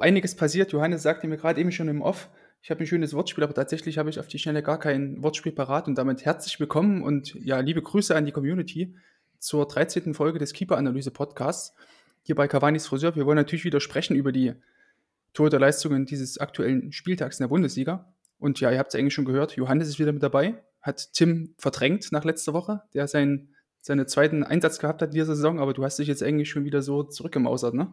Einiges passiert. Johannes sagte mir gerade eben schon im Off, ich habe ein schönes Wortspiel, aber tatsächlich habe ich auf die Schnelle gar kein Wortspiel parat und damit herzlich willkommen und ja, liebe Grüße an die Community zur 13. Folge des Keeper-Analyse-Podcasts hier bei Cavani's Friseur. Wir wollen natürlich wieder sprechen über die Torhüterleistungen dieses aktuellen Spieltags in der Bundesliga. Und ja, ihr habt es eigentlich schon gehört, Johannes ist wieder mit dabei, hat Tim verdrängt nach letzter Woche, der seinen, seinen zweiten Einsatz gehabt hat in dieser Saison, aber du hast dich jetzt eigentlich schon wieder so zurückgemausert, ne?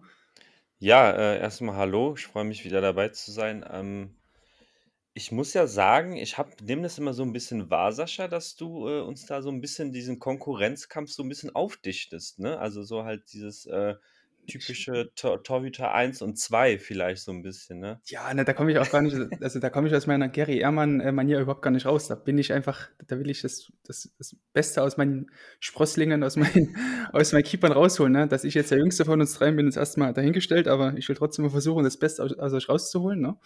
Ja, äh, erstmal hallo, ich freue mich wieder dabei zu sein. Ähm, ich muss ja sagen, ich nehme das immer so ein bisschen wahr, Sascha, dass du, äh, uns da so ein bisschen diesen Konkurrenzkampf so ein bisschen aufdichtest, ne? Also, so halt dieses, äh, typische Tor Torhüter 1 und 2 vielleicht so ein bisschen, ne? Ja, ne, da komme ich auch gar nicht also, da komme ich aus meiner Gary Ehrmann, äh, überhaupt gar nicht raus. Da bin ich einfach da will ich das das das Beste aus meinen Sprösslingen, aus meinen aus meinen Keepern rausholen, ne? Dass ich jetzt der Jüngste von uns dreien bin, ist erst mal dahingestellt, aber ich will trotzdem mal versuchen, das Beste aus aus euch rauszuholen, ne?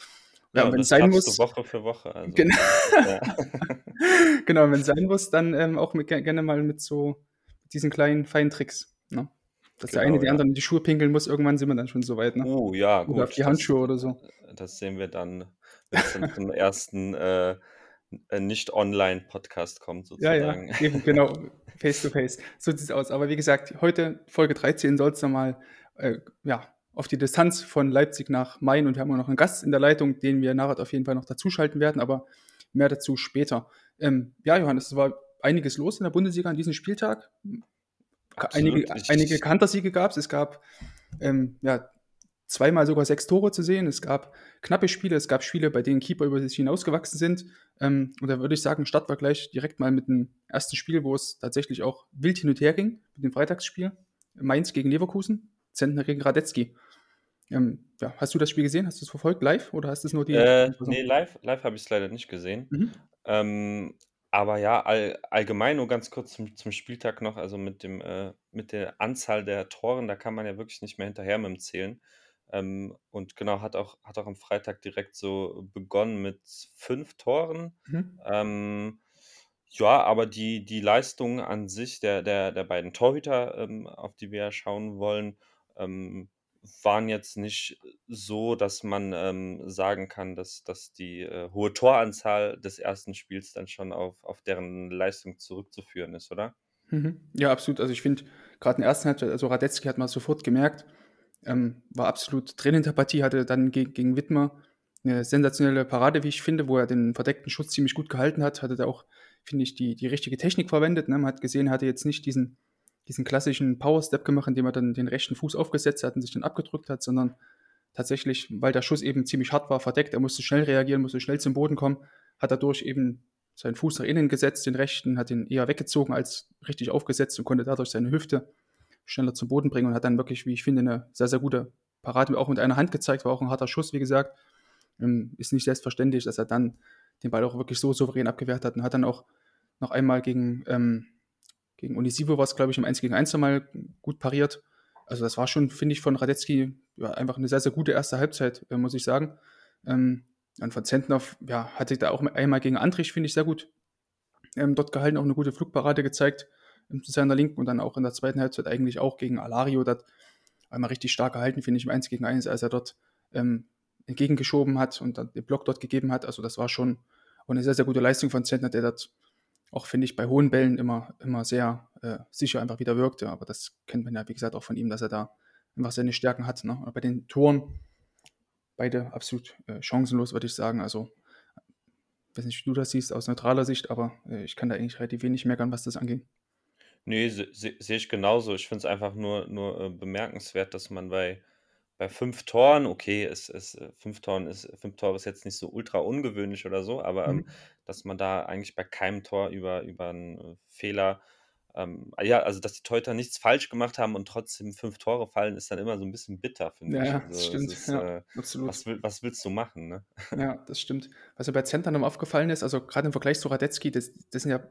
Ja, und wenn es sein muss. Woche für Woche. Also. Genau. Ja. genau, wenn es sein muss, dann ähm, auch mit, gerne mal mit so diesen kleinen feinen Tricks. Ne? Dass genau, der eine die ja. anderen in die Schuhe pinkeln muss, irgendwann sind wir dann schon so weit. Ne? Oh, ja, gut. Oder auf die Handschuhe das, oder so. Das sehen wir dann, wenn es dann zum ersten äh, äh, nicht-online-Podcast kommt, sozusagen. Ja, ja, eben, genau. Face to face. So sieht es aus. Aber wie gesagt, heute, Folge 13, soll es nochmal äh, ja, auf die Distanz von Leipzig nach Main und wir haben auch noch einen Gast in der Leitung, den wir nachher auf jeden Fall noch dazuschalten werden, aber mehr dazu später. Ähm, ja, Johannes, es war einiges los in der Bundesliga an diesem Spieltag. Einige, einige Kantersiege gab es. Es gab ähm, ja, zweimal sogar sechs Tore zu sehen. Es gab knappe Spiele, es gab Spiele, bei denen Keeper über sich hinausgewachsen sind. Ähm, und da würde ich sagen, starten wir gleich direkt mal mit dem ersten Spiel, wo es tatsächlich auch wild hin und her ging, mit dem Freitagsspiel. Mainz gegen Leverkusen, Zentner gegen Radetzky. Ähm, ja, hast du das Spiel gesehen? Hast du es verfolgt live oder hast du es nur die? Äh, nee, live, live habe ich es leider nicht gesehen. Mhm. Ähm, aber ja, all, allgemein nur ganz kurz zum, zum Spieltag noch, also mit dem äh, mit der Anzahl der Toren, da kann man ja wirklich nicht mehr hinterher mit dem Zählen. Ähm, und genau, hat auch, hat auch am Freitag direkt so begonnen mit fünf Toren. Mhm. Ähm, ja, aber die, die Leistung an sich der, der, der beiden Torhüter, ähm, auf die wir ja schauen wollen, ähm, waren jetzt nicht so, dass man ähm, sagen kann, dass, dass die äh, hohe Toranzahl des ersten Spiels dann schon auf, auf deren Leistung zurückzuführen ist, oder? Mhm. Ja, absolut. Also ich finde, gerade in der ersten Halbzeit, also Radetzky hat man sofort gemerkt, ähm, war absolut drin in der Partie, hatte dann gegen, gegen Wittmer eine sensationelle Parade, wie ich finde, wo er den verdeckten Schutz ziemlich gut gehalten hat, hatte da auch, finde ich, die, die richtige Technik verwendet. Ne? Man hat gesehen, er hatte jetzt nicht diesen diesen klassischen Power-Step gemacht, indem er dann den rechten Fuß aufgesetzt hat und sich dann abgedrückt hat, sondern tatsächlich, weil der Schuss eben ziemlich hart war, verdeckt, er musste schnell reagieren, musste schnell zum Boden kommen, hat dadurch eben seinen Fuß nach innen gesetzt, den rechten, hat ihn eher weggezogen als richtig aufgesetzt und konnte dadurch seine Hüfte schneller zum Boden bringen und hat dann wirklich, wie ich finde, eine sehr, sehr gute Parade auch mit einer Hand gezeigt, war auch ein harter Schuss, wie gesagt. Ähm, ist nicht selbstverständlich, dass er dann den Ball auch wirklich so souverän abgewehrt hat und hat dann auch noch einmal gegen ähm, gegen Unisivo war es, glaube ich, im 1 gegen 1 nochmal gut pariert. Also das war schon, finde ich, von Radetzky ja, einfach eine sehr, sehr gute erste Halbzeit, äh, muss ich sagen. Ähm, und von Zentnov, ja, hatte da auch einmal gegen Andrich, finde ich, sehr gut ähm, dort gehalten, auch eine gute Flugparade gezeigt ähm, zu seiner Linken und dann auch in der zweiten Halbzeit eigentlich auch gegen Alario, das einmal richtig stark gehalten, finde ich, im 1 gegen 1, als er dort ähm, entgegengeschoben hat und dann den Block dort gegeben hat. Also das war schon eine sehr, sehr gute Leistung von Zentner, der dort auch, finde ich, bei hohen Bällen immer, immer sehr äh, sicher einfach wieder wirkte. Aber das kennt man ja, wie gesagt, auch von ihm, dass er da einfach seine Stärken hat. Ne? bei den Toren beide absolut äh, chancenlos, würde ich sagen. Also, ich weiß nicht, wie du das siehst aus neutraler Sicht, aber äh, ich kann da eigentlich relativ wenig meckern, was das angeht. Nee, sehe seh ich genauso. Ich finde es einfach nur, nur äh, bemerkenswert, dass man bei bei fünf Toren, okay, es ist, äh, fünf Toren ist, fünf Tore ist jetzt nicht so ultra ungewöhnlich oder so, aber ähm, mhm. dass man da eigentlich bei keinem Tor über, über einen äh, Fehler, ähm, ja, also dass die Teuter nichts falsch gemacht haben und trotzdem fünf Tore fallen, ist dann immer so ein bisschen bitter, finde ja, ich. Ja, also, das stimmt. Ist, ja, äh, absolut. Was, will, was, willst du machen, ne? Ja, das stimmt. Was mir bei Zentern aufgefallen ist, also gerade im Vergleich zu Radetzky, das, das sind ja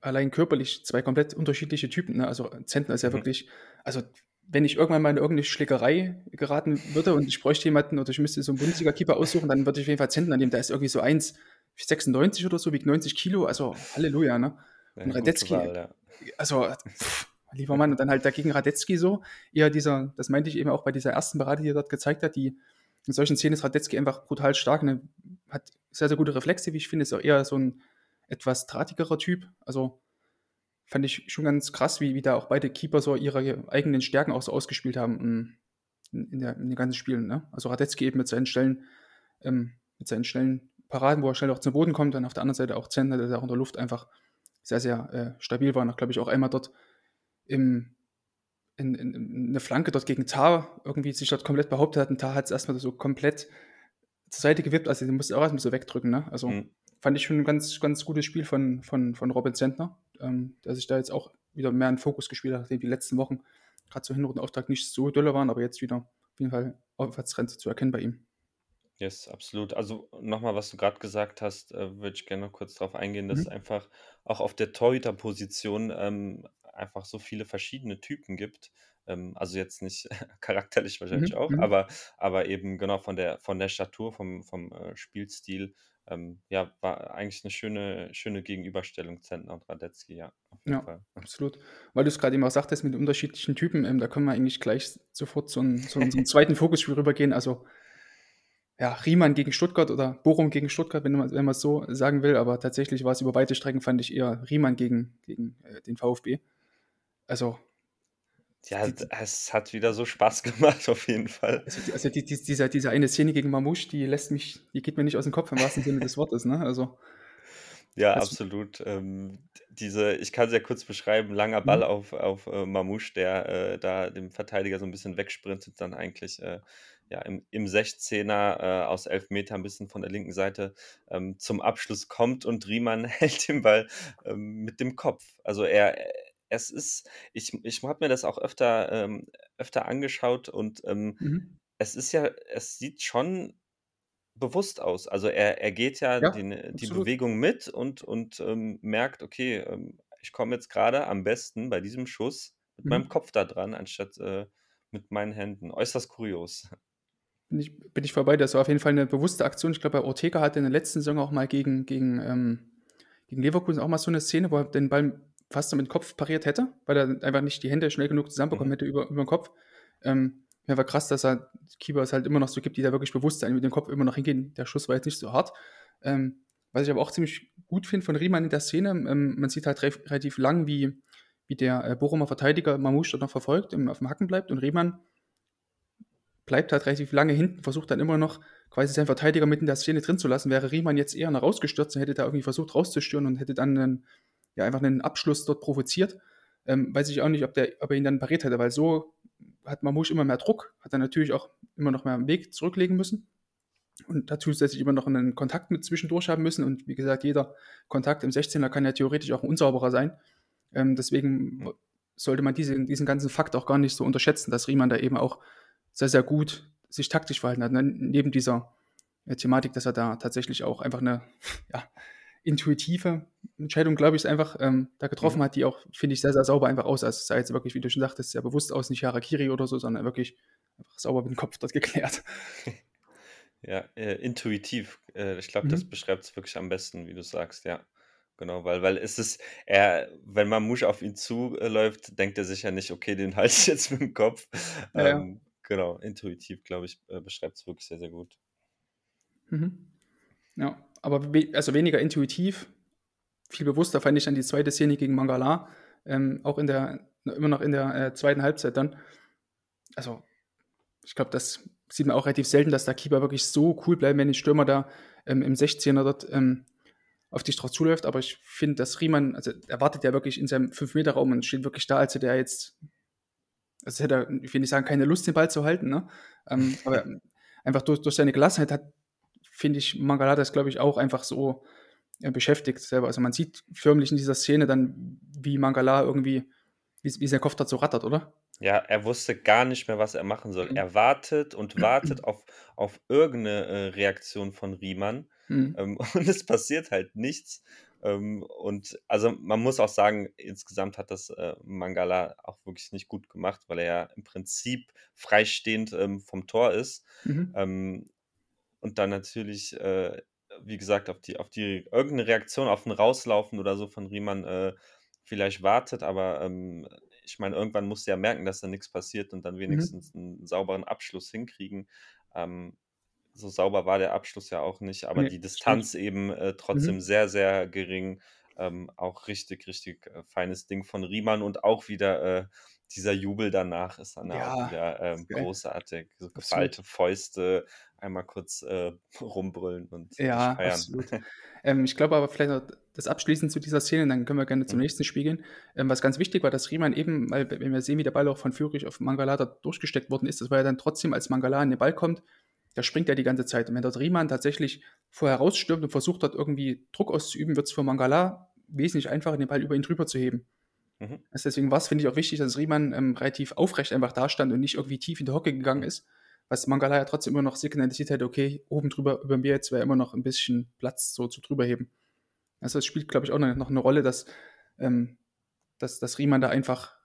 allein körperlich zwei komplett unterschiedliche Typen. Ne? Also Zentner ist ja mhm. wirklich, also wenn ich irgendwann mal in irgendeine Schlägerei geraten würde und ich bräuchte jemanden oder ich müsste so einen Bundesliga-Keeper aussuchen, dann würde ich auf jeden Fall Zentner nehmen. Der ist irgendwie so 1,96 oder so, wiegt 90 Kilo, also Halleluja, ne? Und Radetzky, Wahl, ja. also, pff, lieber Mann, und dann halt dagegen Radetzky so, eher dieser, das meinte ich eben auch bei dieser ersten Parade, die er dort gezeigt hat, die in solchen Szenen ist Radetzky einfach brutal stark, ne, hat sehr, sehr gute Reflexe, wie ich finde, ist auch eher so ein etwas drahtigerer Typ. Also fand ich schon ganz krass, wie, wie da auch beide Keeper so ihre eigenen Stärken auch so ausgespielt haben in, in, der, in den ganzen Spielen. Ne? Also Radetzky eben mit seinen Stellen, ähm, mit seinen schnellen Paraden, wo er schnell auch zum Boden kommt, dann auf der anderen Seite auch Zentner, der auch in der Luft einfach sehr, sehr äh, stabil war. Und glaube ich, auch einmal dort im, in, in, in eine Flanke dort gegen Tar irgendwie sich dort komplett behauptet hat. Und Tar hat es erstmal so komplett zur Seite gewippt, also den musste auch erstmal so wegdrücken. Ne? Also mhm. fand ich schon ein ganz, ganz gutes Spiel von, von, von Robin Zentner, ähm, der sich da jetzt auch wieder mehr in Fokus gespielt hat, nachdem die letzten Wochen gerade zur Hinrundenauftrag nicht so dolle waren, aber jetzt wieder auf jeden Fall Aufwärtstrend zu erkennen bei ihm. Yes, absolut. Also nochmal, was du gerade gesagt hast, äh, würde ich gerne noch kurz darauf eingehen, dass es mhm. einfach auch auf der Torhüterposition ähm, einfach so viele verschiedene Typen gibt. Ähm, also jetzt nicht charakterlich wahrscheinlich Mhm, auch, mhm. aber, aber eben genau von der, von der Statur, vom, vom äh, Spielstil. Ähm, ja, war eigentlich eine schöne, schöne Gegenüberstellung Zentner und Radetzky, ja, Ja, Fall. absolut. Weil du es gerade eben auch sagtest mit den unterschiedlichen Typen, ähm, da können wir eigentlich gleich sofort zu, zu unserem zweiten Fokusspiel rübergehen. Also ja, Riemann gegen Stuttgart oder Bochum gegen Stuttgart, wenn man, wenn man es so sagen will, aber tatsächlich war es über weite Strecken, fand ich eher Riemann gegen, gegen äh, den VfB. Also. Ja, die, es hat wieder so Spaß gemacht, auf jeden Fall. Also, die, also die, dieser, diese eine Szene gegen Mamouche, die lässt mich, die geht mir nicht aus dem Kopf im wahrsten Sinne des Wortes, ne? Also. Ja, absolut. Ähm, diese, ich kann es ja kurz beschreiben, langer Ball mhm. auf, auf äh, Mamouche, der äh, da dem Verteidiger so ein bisschen wegsprintet, dann eigentlich äh, ja, im, im 16er äh, aus elf Meter ein bisschen von der linken Seite ähm, zum Abschluss kommt und Riemann hält den Ball ähm, mit dem Kopf. Also er, es ist, ich, ich habe mir das auch öfter, ähm, öfter angeschaut und ähm, mhm. es ist ja, es sieht schon bewusst aus. Also er, er geht ja, ja die, die Bewegung mit und, und ähm, merkt, okay, ähm, ich komme jetzt gerade am besten bei diesem Schuss mit mhm. meinem Kopf da dran, anstatt äh, mit meinen Händen. Äußerst kurios bin ich, bin ich vorbei. Das war auf jeden Fall eine bewusste Aktion. Ich glaube, bei Ortega hatte in der letzten Saison auch mal gegen, gegen, ähm, gegen Leverkusen auch mal so eine Szene, wo er den Ball fast mit dem Kopf pariert hätte, weil er einfach nicht die Hände schnell genug zusammenbekommen mhm. hätte über, über den Kopf. Ähm, ja, war krass, dass er Keeper es halt immer noch so gibt, die da wirklich bewusst mit dem Kopf immer noch hingehen. Der Schuss war jetzt nicht so hart. Ähm, was ich aber auch ziemlich gut finde von Riemann in der Szene, ähm, man sieht halt re relativ lang, wie, wie der äh, Bochumer Verteidiger Mamouche dort noch verfolgt, im, auf dem Hacken bleibt und Riemann bleibt halt relativ lange hinten, versucht dann immer noch quasi seinen Verteidiger mit in der Szene drin zu lassen. Wäre Riemann jetzt eher noch rausgestürzt und hätte da irgendwie versucht rauszustören und hätte dann einen, ja, einfach einen Abschluss dort provoziert. Ähm, weiß ich auch nicht, ob, der, ob er ihn dann pariert hätte, weil so hat Mamouche immer mehr Druck, hat dann natürlich auch immer noch mehr einen Weg zurücklegen müssen und dazu zusätzlich immer noch einen Kontakt mit zwischendurch haben müssen. Und wie gesagt, jeder Kontakt im 16er kann ja theoretisch auch ein unsauberer sein. Ähm, deswegen sollte man diese, diesen ganzen Fakt auch gar nicht so unterschätzen, dass Riemann da eben auch sehr, sehr gut sich taktisch verhalten hat. Ne? Neben dieser äh, Thematik, dass er da tatsächlich auch einfach eine ja, intuitive Entscheidung, glaube ich, einfach ähm, da getroffen mhm. hat, die auch, finde ich, sehr, sehr sauber einfach aus. Also es sah jetzt wirklich, wie du schon sagtest, sehr bewusst aus, nicht Harakiri oder so, sondern wirklich einfach sauber mit dem Kopf dort geklärt. Ja, äh, intuitiv. Äh, ich glaube, mhm. das beschreibt es wirklich am besten, wie du sagst, ja. Genau, weil, weil es ist, er, wenn Mamouche auf ihn zuläuft, denkt er sich ja nicht, okay, den halte ich jetzt mit dem Kopf. Ja, ähm, Genau, intuitiv, glaube ich, äh, beschreibt es wirklich sehr, sehr gut. Mhm. Ja, aber we also weniger intuitiv, viel bewusster fand ich dann die zweite Szene gegen Mangala, ähm, auch in der, immer noch in der äh, zweiten Halbzeit dann. Also, ich glaube, das sieht man auch relativ selten, dass der Keeper wirklich so cool bleibt, wenn ein Stürmer da ähm, im 16er dort ähm, auf dich drauf zuläuft. Aber ich finde, dass Riemann, also er wartet ja wirklich in seinem 5-Meter-Raum und steht wirklich da, als hätte er jetzt also hätte er, ich will nicht sagen, keine Lust, den Ball zu halten, ne? Ähm, aber einfach durch, durch seine Gelassenheit hat, finde ich, Mangala das, glaube ich, auch einfach so äh, beschäftigt selber. Also man sieht förmlich in dieser Szene dann, wie Mangala irgendwie, wie, wie sein Kopf dazu rattert, oder? Ja, er wusste gar nicht mehr, was er machen soll. Er wartet und wartet auf, auf irgendeine äh, Reaktion von Riemann mhm. ähm, und es passiert halt nichts. Ähm, und also man muss auch sagen, insgesamt hat das äh, Mangala auch wirklich nicht gut gemacht, weil er ja im Prinzip freistehend ähm, vom Tor ist. Mhm. Und dann natürlich, äh, wie gesagt, auf die, auf die irgendeine Reaktion, auf ein Rauslaufen oder so von Riemann äh, vielleicht wartet, aber ähm, ich meine, irgendwann musst du ja merken, dass da nichts passiert und dann mhm. wenigstens mhm. einen sauberen Abschluss hinkriegen. Ähm, so sauber war der Abschluss ja auch nicht, aber Ne, die stimmt. Distanz eben, äh, trotzdem Mhm. sehr, sehr gering. Ähm, auch richtig, richtig, äh, feines Ding von Riemann und auch wieder, äh, dieser Jubel danach ist dann ja wieder, ähm, großartig. So geballte Fäuste, einmal kurz, äh, rumbrüllen und Ja, feiern. absolut. Ähm, ich glaube aber vielleicht noch das abschließend zu dieser Szene, dann können wir gerne zum Mhm. nächsten Spiel gehen. Ähm, was ganz wichtig war, dass Riemann eben, weil wenn wir sehen, wie der Ball auch von Führig auf Mangala da durchgesteckt worden ist, das war ja dann trotzdem, als Mangala an den Ball kommt, da springt er die ganze Zeit. Und wenn dort Riemann tatsächlich vorher rausstürmt und versucht hat, irgendwie Druck auszuüben, wird es für Mangala wesentlich einfacher, den Ball über ihn drüber zu heben. Mhm. Also deswegen war es, finde ich, auch wichtig, dass Riemann ähm, relativ aufrecht einfach dastand und nicht irgendwie tief in die Hocke gegangen ist. Was Mangala ja trotzdem immer noch signalisiert hätte, okay, oben drüber über mir jetzt wäre immer noch ein bisschen Platz so zu drüber heben. Also es spielt, glaube ich, auch noch, eine Rolle, dass, ähm, dass, dass Riemann da einfach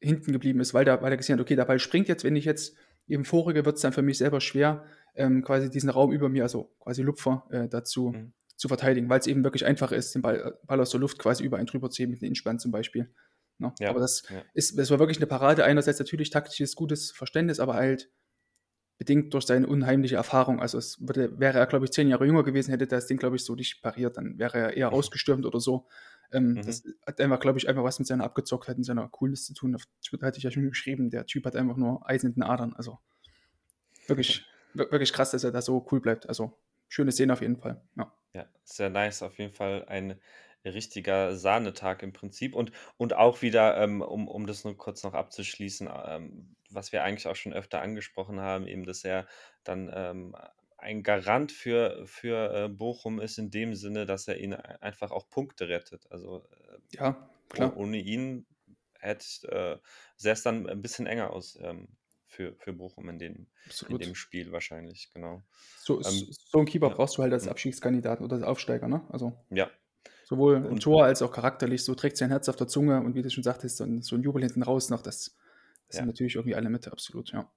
hinten geblieben ist, weil, da, weil er gesehen hat, okay, der Ball springt jetzt, wenn ich jetzt eben vorrücke, wird es dann für mich selber schwer, ähm, quasi diesen Raum über mir, also quasi Lupfer, äh, dazu Mhm. zu verteidigen, weil es eben wirklich einfach ist, den Ball, Ball aus der Luft quasi über einen drüber zu heben mit dem Innspann zum Beispiel. Ne? Ja, Aber das ja. ist, das war wirklich eine Parade. Einerseits natürlich taktisches, gutes Verständnis, aber halt bedingt durch seine unheimliche Erfahrung. Also es würde, wäre er, glaube ich, zehn Jahre jünger gewesen, hätte das Ding, glaube ich, so nicht pariert, dann wäre er eher rausgestürmt oder so. Ähm, Mhm. Das hat einfach, glaube ich, einfach was mit seiner Abgezocktheit und seiner Coolness zu tun. Auf Twitter hatte ich ja schon geschrieben, der Typ hat einfach nur Eisen in den Adern. Also wirklich, wir- wirklich krass, dass er da so cool bleibt. Also schöne Szene auf jeden Fall. Ja. Ja, sehr nice. Auf jeden Fall ein richtiger Sahnetag im Prinzip. Und, und auch wieder, ähm, um, um das nur kurz noch abzuschließen, ähm, was wir eigentlich auch schon öfter angesprochen haben, eben, dass er dann ähm, ein Garant für, für äh, Bochum ist, in dem Sinne, dass er ihnen ein- einfach auch Punkte rettet. Also äh, Ja, klar. ohne ihn hätte äh, sähe es dann ein bisschen enger aus ähm, für, für Bochum in dem, in dem Spiel wahrscheinlich, genau. So, Ähm, so einen Keeper ja. brauchst du halt als Mhm. Abstiegskandidaten oder als Aufsteiger, ne? Also Ja, sowohl im Tor als auch charakterlich, so trägt sein Herz auf der Zunge und wie du schon sagtest, so ein, so ein Jubel hinten raus noch, das, das Ja. sind natürlich irgendwie alle mit, absolut, ja.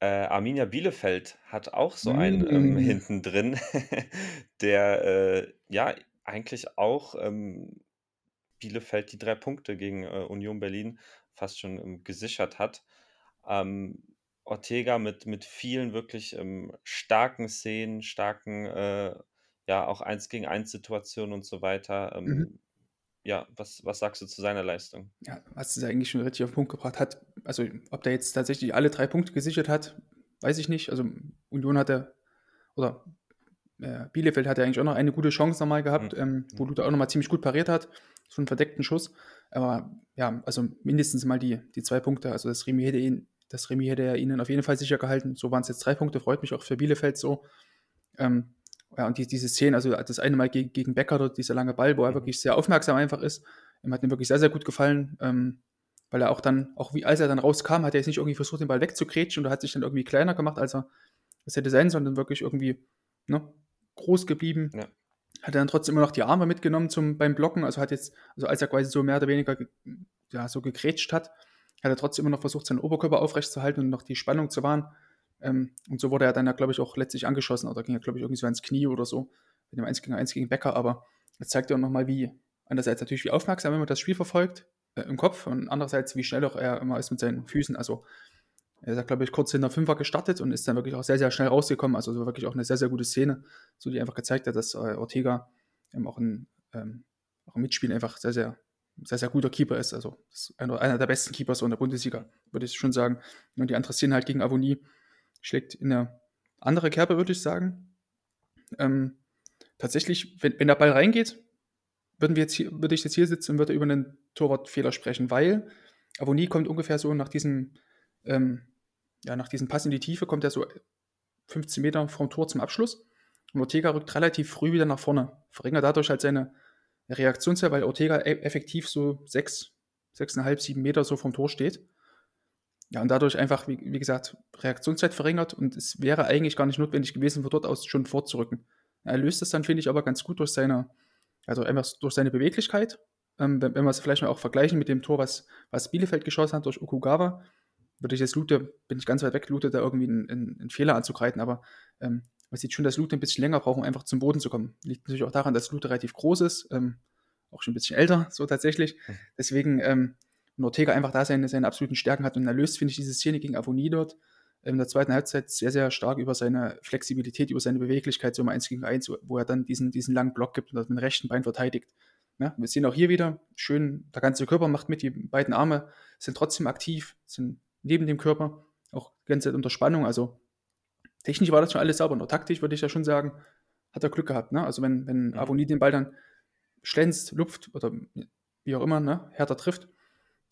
Äh, Arminia Bielefeld hat auch so einen ähm, Mm. hinten drin, der äh, ja eigentlich auch ähm, Bielefeld die drei Punkte gegen äh, Union Berlin fast schon ähm, gesichert hat. Ähm, Ortega mit, mit vielen wirklich ähm, starken Szenen, starken, äh, ja, auch eins gegen eins Situationen und so weiter. Ähm, Mhm. Ja, was, was sagst du zu seiner Leistung? Ja, hast es ja eigentlich schon richtig auf den Punkt gebracht. Hat, also, ob der jetzt tatsächlich alle drei Punkte gesichert hat, weiß ich nicht. Also, Union hatte, oder äh, Bielefeld hatte eigentlich auch noch eine gute Chance nochmal gehabt, Mhm. ähm, wo Luther auch nochmal ziemlich gut pariert hat. So einen verdeckten Schuss. Aber ja, also mindestens mal die, die zwei Punkte. Also, das Remi hätte, ihn, das Remi hätte er ihnen auf jeden Fall sicher gehalten. So waren es jetzt drei Punkte, freut mich auch für Bielefeld so. Ähm, ja, und die, diese Szene, also das eine Mal gegen, gegen Becker, dort dieser lange Ball, wo er Mhm. wirklich sehr aufmerksam einfach ist, ihm hat mir wirklich sehr, sehr gut gefallen, ähm, weil er auch dann, auch wie als er dann rauskam, hat er jetzt nicht irgendwie versucht, den Ball wegzukretschen und hat sich dann irgendwie kleiner gemacht, als er das hätte sein, sondern wirklich irgendwie ne, groß geblieben. Ja. Hat er dann trotzdem immer noch die Arme mitgenommen zum, beim Blocken, also hat jetzt, also als er quasi so mehr oder weniger ge, ja, so gegrätscht hat, hat er trotzdem immer noch versucht, seinen Oberkörper aufrecht zu halten und noch die Spannung zu wahren. Ähm, und so wurde er dann, glaube ich, auch letztlich angeschossen oder ging er, glaube ich, irgendwie so ans Knie oder so mit dem 1 gegen 1 gegen Becker. Aber das zeigt ja auch nochmal, wie, einerseits natürlich, wie aufmerksam man das Spiel verfolgt äh, im Kopf und andererseits, wie schnell auch er immer ist mit seinen Füßen. Also, er ist, glaube ich, kurz hinter Fünfer gestartet und ist dann wirklich auch sehr, sehr schnell rausgekommen. Also, so wirklich auch eine sehr, sehr gute Szene, so die einfach gezeigt hat, dass äh, Ortega ähm, auch, ein, ähm, auch im Mitspiel einfach sehr, sehr, sehr, sehr guter Keeper ist. Also, ist einer, einer der besten Keeper so in der Bundesliga, würde ich schon sagen. Und die andere Szene halt gegen Avonie schlägt in eine andere Kerbe, würde ich sagen. Ähm, tatsächlich, wenn, wenn der Ball reingeht, würden wir jetzt hier, würde ich jetzt hier sitzen und würde über einen Torwartfehler sprechen, weil Avonie kommt ungefähr so nach diesem, ähm, ja, nach diesem Pass in die Tiefe, kommt er so 15 Meter vom Tor zum Abschluss. Und Ortega rückt relativ früh wieder nach vorne, verringert dadurch halt seine Reaktionszeit, weil Ortega e effektiv so 6, 6,5, 7 Meter so vom Tor steht. Ja, und dadurch einfach, wie, wie gesagt, Reaktionszeit verringert und es wäre eigentlich gar nicht notwendig gewesen, von dort aus schon vorzurücken. Er löst das dann, finde ich, aber ganz gut durch seine, also einfach durch seine Beweglichkeit. Ähm, wenn, wenn wir es vielleicht mal auch vergleichen mit dem Tor, was, was Bielefeld geschossen hat durch Okugawa, würde ich jetzt Lute, bin ich ganz weit weg, Lute da irgendwie einen, einen, einen Fehler anzugreifen, aber ähm, man sieht schon, dass Lute ein bisschen länger braucht, um einfach zum Boden zu kommen. Liegt natürlich auch daran, dass Lute relativ groß ist, ähm, auch schon ein bisschen älter, so tatsächlich. Mhm. Deswegen, ähm, und Ortega einfach da seine, seine absoluten Stärken hat und er löst, finde ich, diese Szene gegen Avonie dort in der zweiten Halbzeit sehr, sehr stark über seine Flexibilität, über seine Beweglichkeit, so im 1 gegen 1, wo er dann diesen, diesen langen Block gibt und das mit dem rechten Bein verteidigt. Ja, wir sehen auch hier wieder, schön, der ganze Körper macht mit, die beiden Arme sind trotzdem aktiv, sind neben dem Körper, auch die ganze Zeit unter Spannung. Also technisch war das schon alles sauber, nur taktisch würde ich ja schon sagen, hat er Glück gehabt. Ne? Also wenn, wenn mhm. Avoni den Ball dann schlänzt, lupft oder wie auch immer, ne, härter trifft,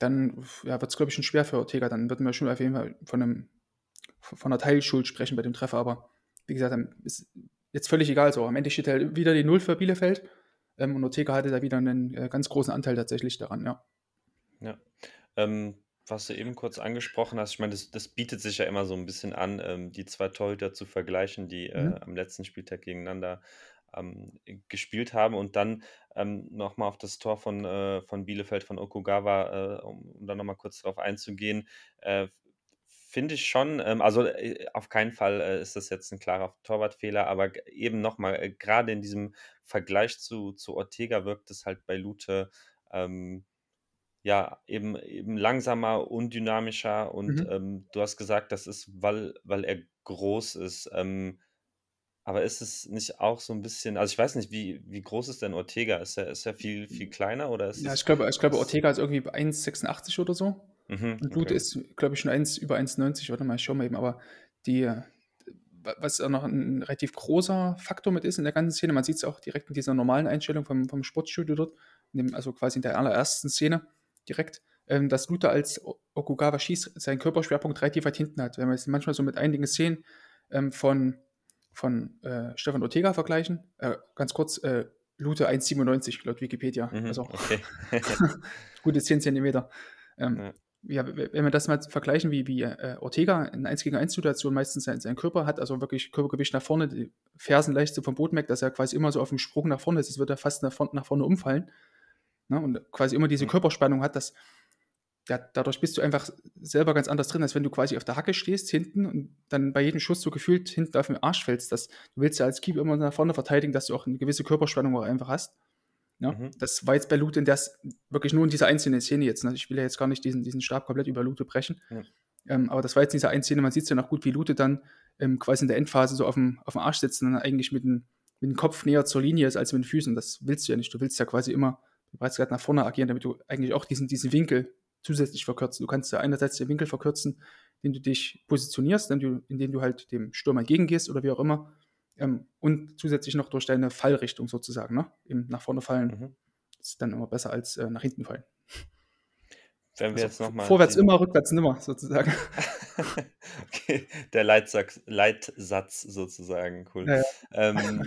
dann ja, wird es, glaube ich, schon schwer für Ortega. Dann würden wir schon auf jeden Fall von, einem, von einer Teilschuld sprechen bei dem Treffer. Aber wie gesagt, ist jetzt völlig egal. So, am Ende steht halt wieder die Null für Bielefeld. Ähm, und Ortega hatte da wieder einen äh, ganz großen Anteil tatsächlich daran, ja. Ja. Ähm, was du eben kurz angesprochen hast, ich meine, das, das bietet sich ja immer so ein bisschen an, ähm, die zwei Torhüter zu vergleichen, die äh, mhm. am letzten Spieltag gegeneinander ähm, gespielt haben und dann ähm, nochmal auf das Tor von, äh, von Bielefeld, von Okugawa, äh, um, um da nochmal kurz darauf einzugehen, äh, finde ich schon, ähm, also äh, auf keinen Fall äh, ist das jetzt ein klarer Torwartfehler, aber eben nochmal, äh, gerade in diesem Vergleich zu, zu Ortega wirkt es halt bei Lute ähm, ja eben, eben langsamer, undynamischer und mhm. ähm, du hast gesagt, das ist, weil, weil er groß ist. Ähm, aber ist es nicht auch so ein bisschen also, ich weiß nicht, wie wie groß ist denn Ortega? Ist er ist er viel viel kleiner oder ist Ja, ich glaube ich glaube, Ortega ist irgendwie 1,86 oder so. Mhm, Und Lute okay. ist, glaube ich, schon 1 über 1,90. Warte mal, ich schaue mal eben. Aber die, was auch noch ein relativ großer Faktor mit ist in der ganzen Szene, man sieht es auch direkt in dieser normalen Einstellung vom, vom Sportstudio dort, dem, also quasi in der allerersten Szene direkt, ähm, dass Lute als Okugawa schießt, seinen Körperschwerpunkt relativ weit hinten hat. Wenn wir es manchmal so mit einigen Szenen ähm, von von äh, Stefan Ortega vergleichen. Äh, ganz kurz, äh, Lute 1,97 laut Wikipedia. Mhm, also okay. gute 10 Zentimeter. Ähm, ja. Ja, wenn wir das mal vergleichen, wie, wie äh, Ortega in 1 gegen 1 Situation meistens seinen, seinen Körper hat, also wirklich Körpergewicht nach vorne, die Fersen leicht so vom Boden weg, dass er quasi immer so auf dem Sprung nach vorne ist, es wird er fast nach, nach vorne umfallen. Ne? Und quasi immer diese mhm. Körperspannung hat, dass ja, dadurch bist du einfach selber ganz anders drin, als wenn du quasi auf der Hacke stehst hinten und dann bei jedem Schuss so gefühlt hinten auf den Arsch fällst. Das, du willst ja als Keeper immer nach vorne verteidigen, dass du auch eine gewisse Körperspannung auch einfach hast. Ja, mhm. Das war jetzt bei Lute in der wirklich nur in dieser einzelnen Szene jetzt. Ne? Ich will ja jetzt gar nicht diesen, diesen Stab komplett über Lute brechen. Mhm. Ähm, aber das war jetzt in dieser einen Szene, man sieht es ja noch gut, wie Lute dann ähm, quasi in der Endphase so auf dem, auf dem Arsch sitzt und dann eigentlich mit dem, mit dem Kopf näher zur Linie ist als mit den Füßen. Das willst du ja nicht. Du willst ja quasi immer, bereits gerade nach vorne agieren, damit du eigentlich auch diesen, diesen Winkel zusätzlich verkürzen. Du kannst ja einerseits den Winkel verkürzen, den du dich positionierst, indem du halt dem Sturm entgegengehst oder wie auch immer. Ähm, und zusätzlich noch durch deine Fallrichtung sozusagen, ne? Eben nach vorne fallen. Mhm. Das ist dann immer besser als äh, nach hinten fallen. Wenn wir also jetzt noch mal vorwärts immer, rückwärts nimmer, sozusagen. okay, der Leitsatz, Leitsatz sozusagen, cool. Ja, ja. Ähm,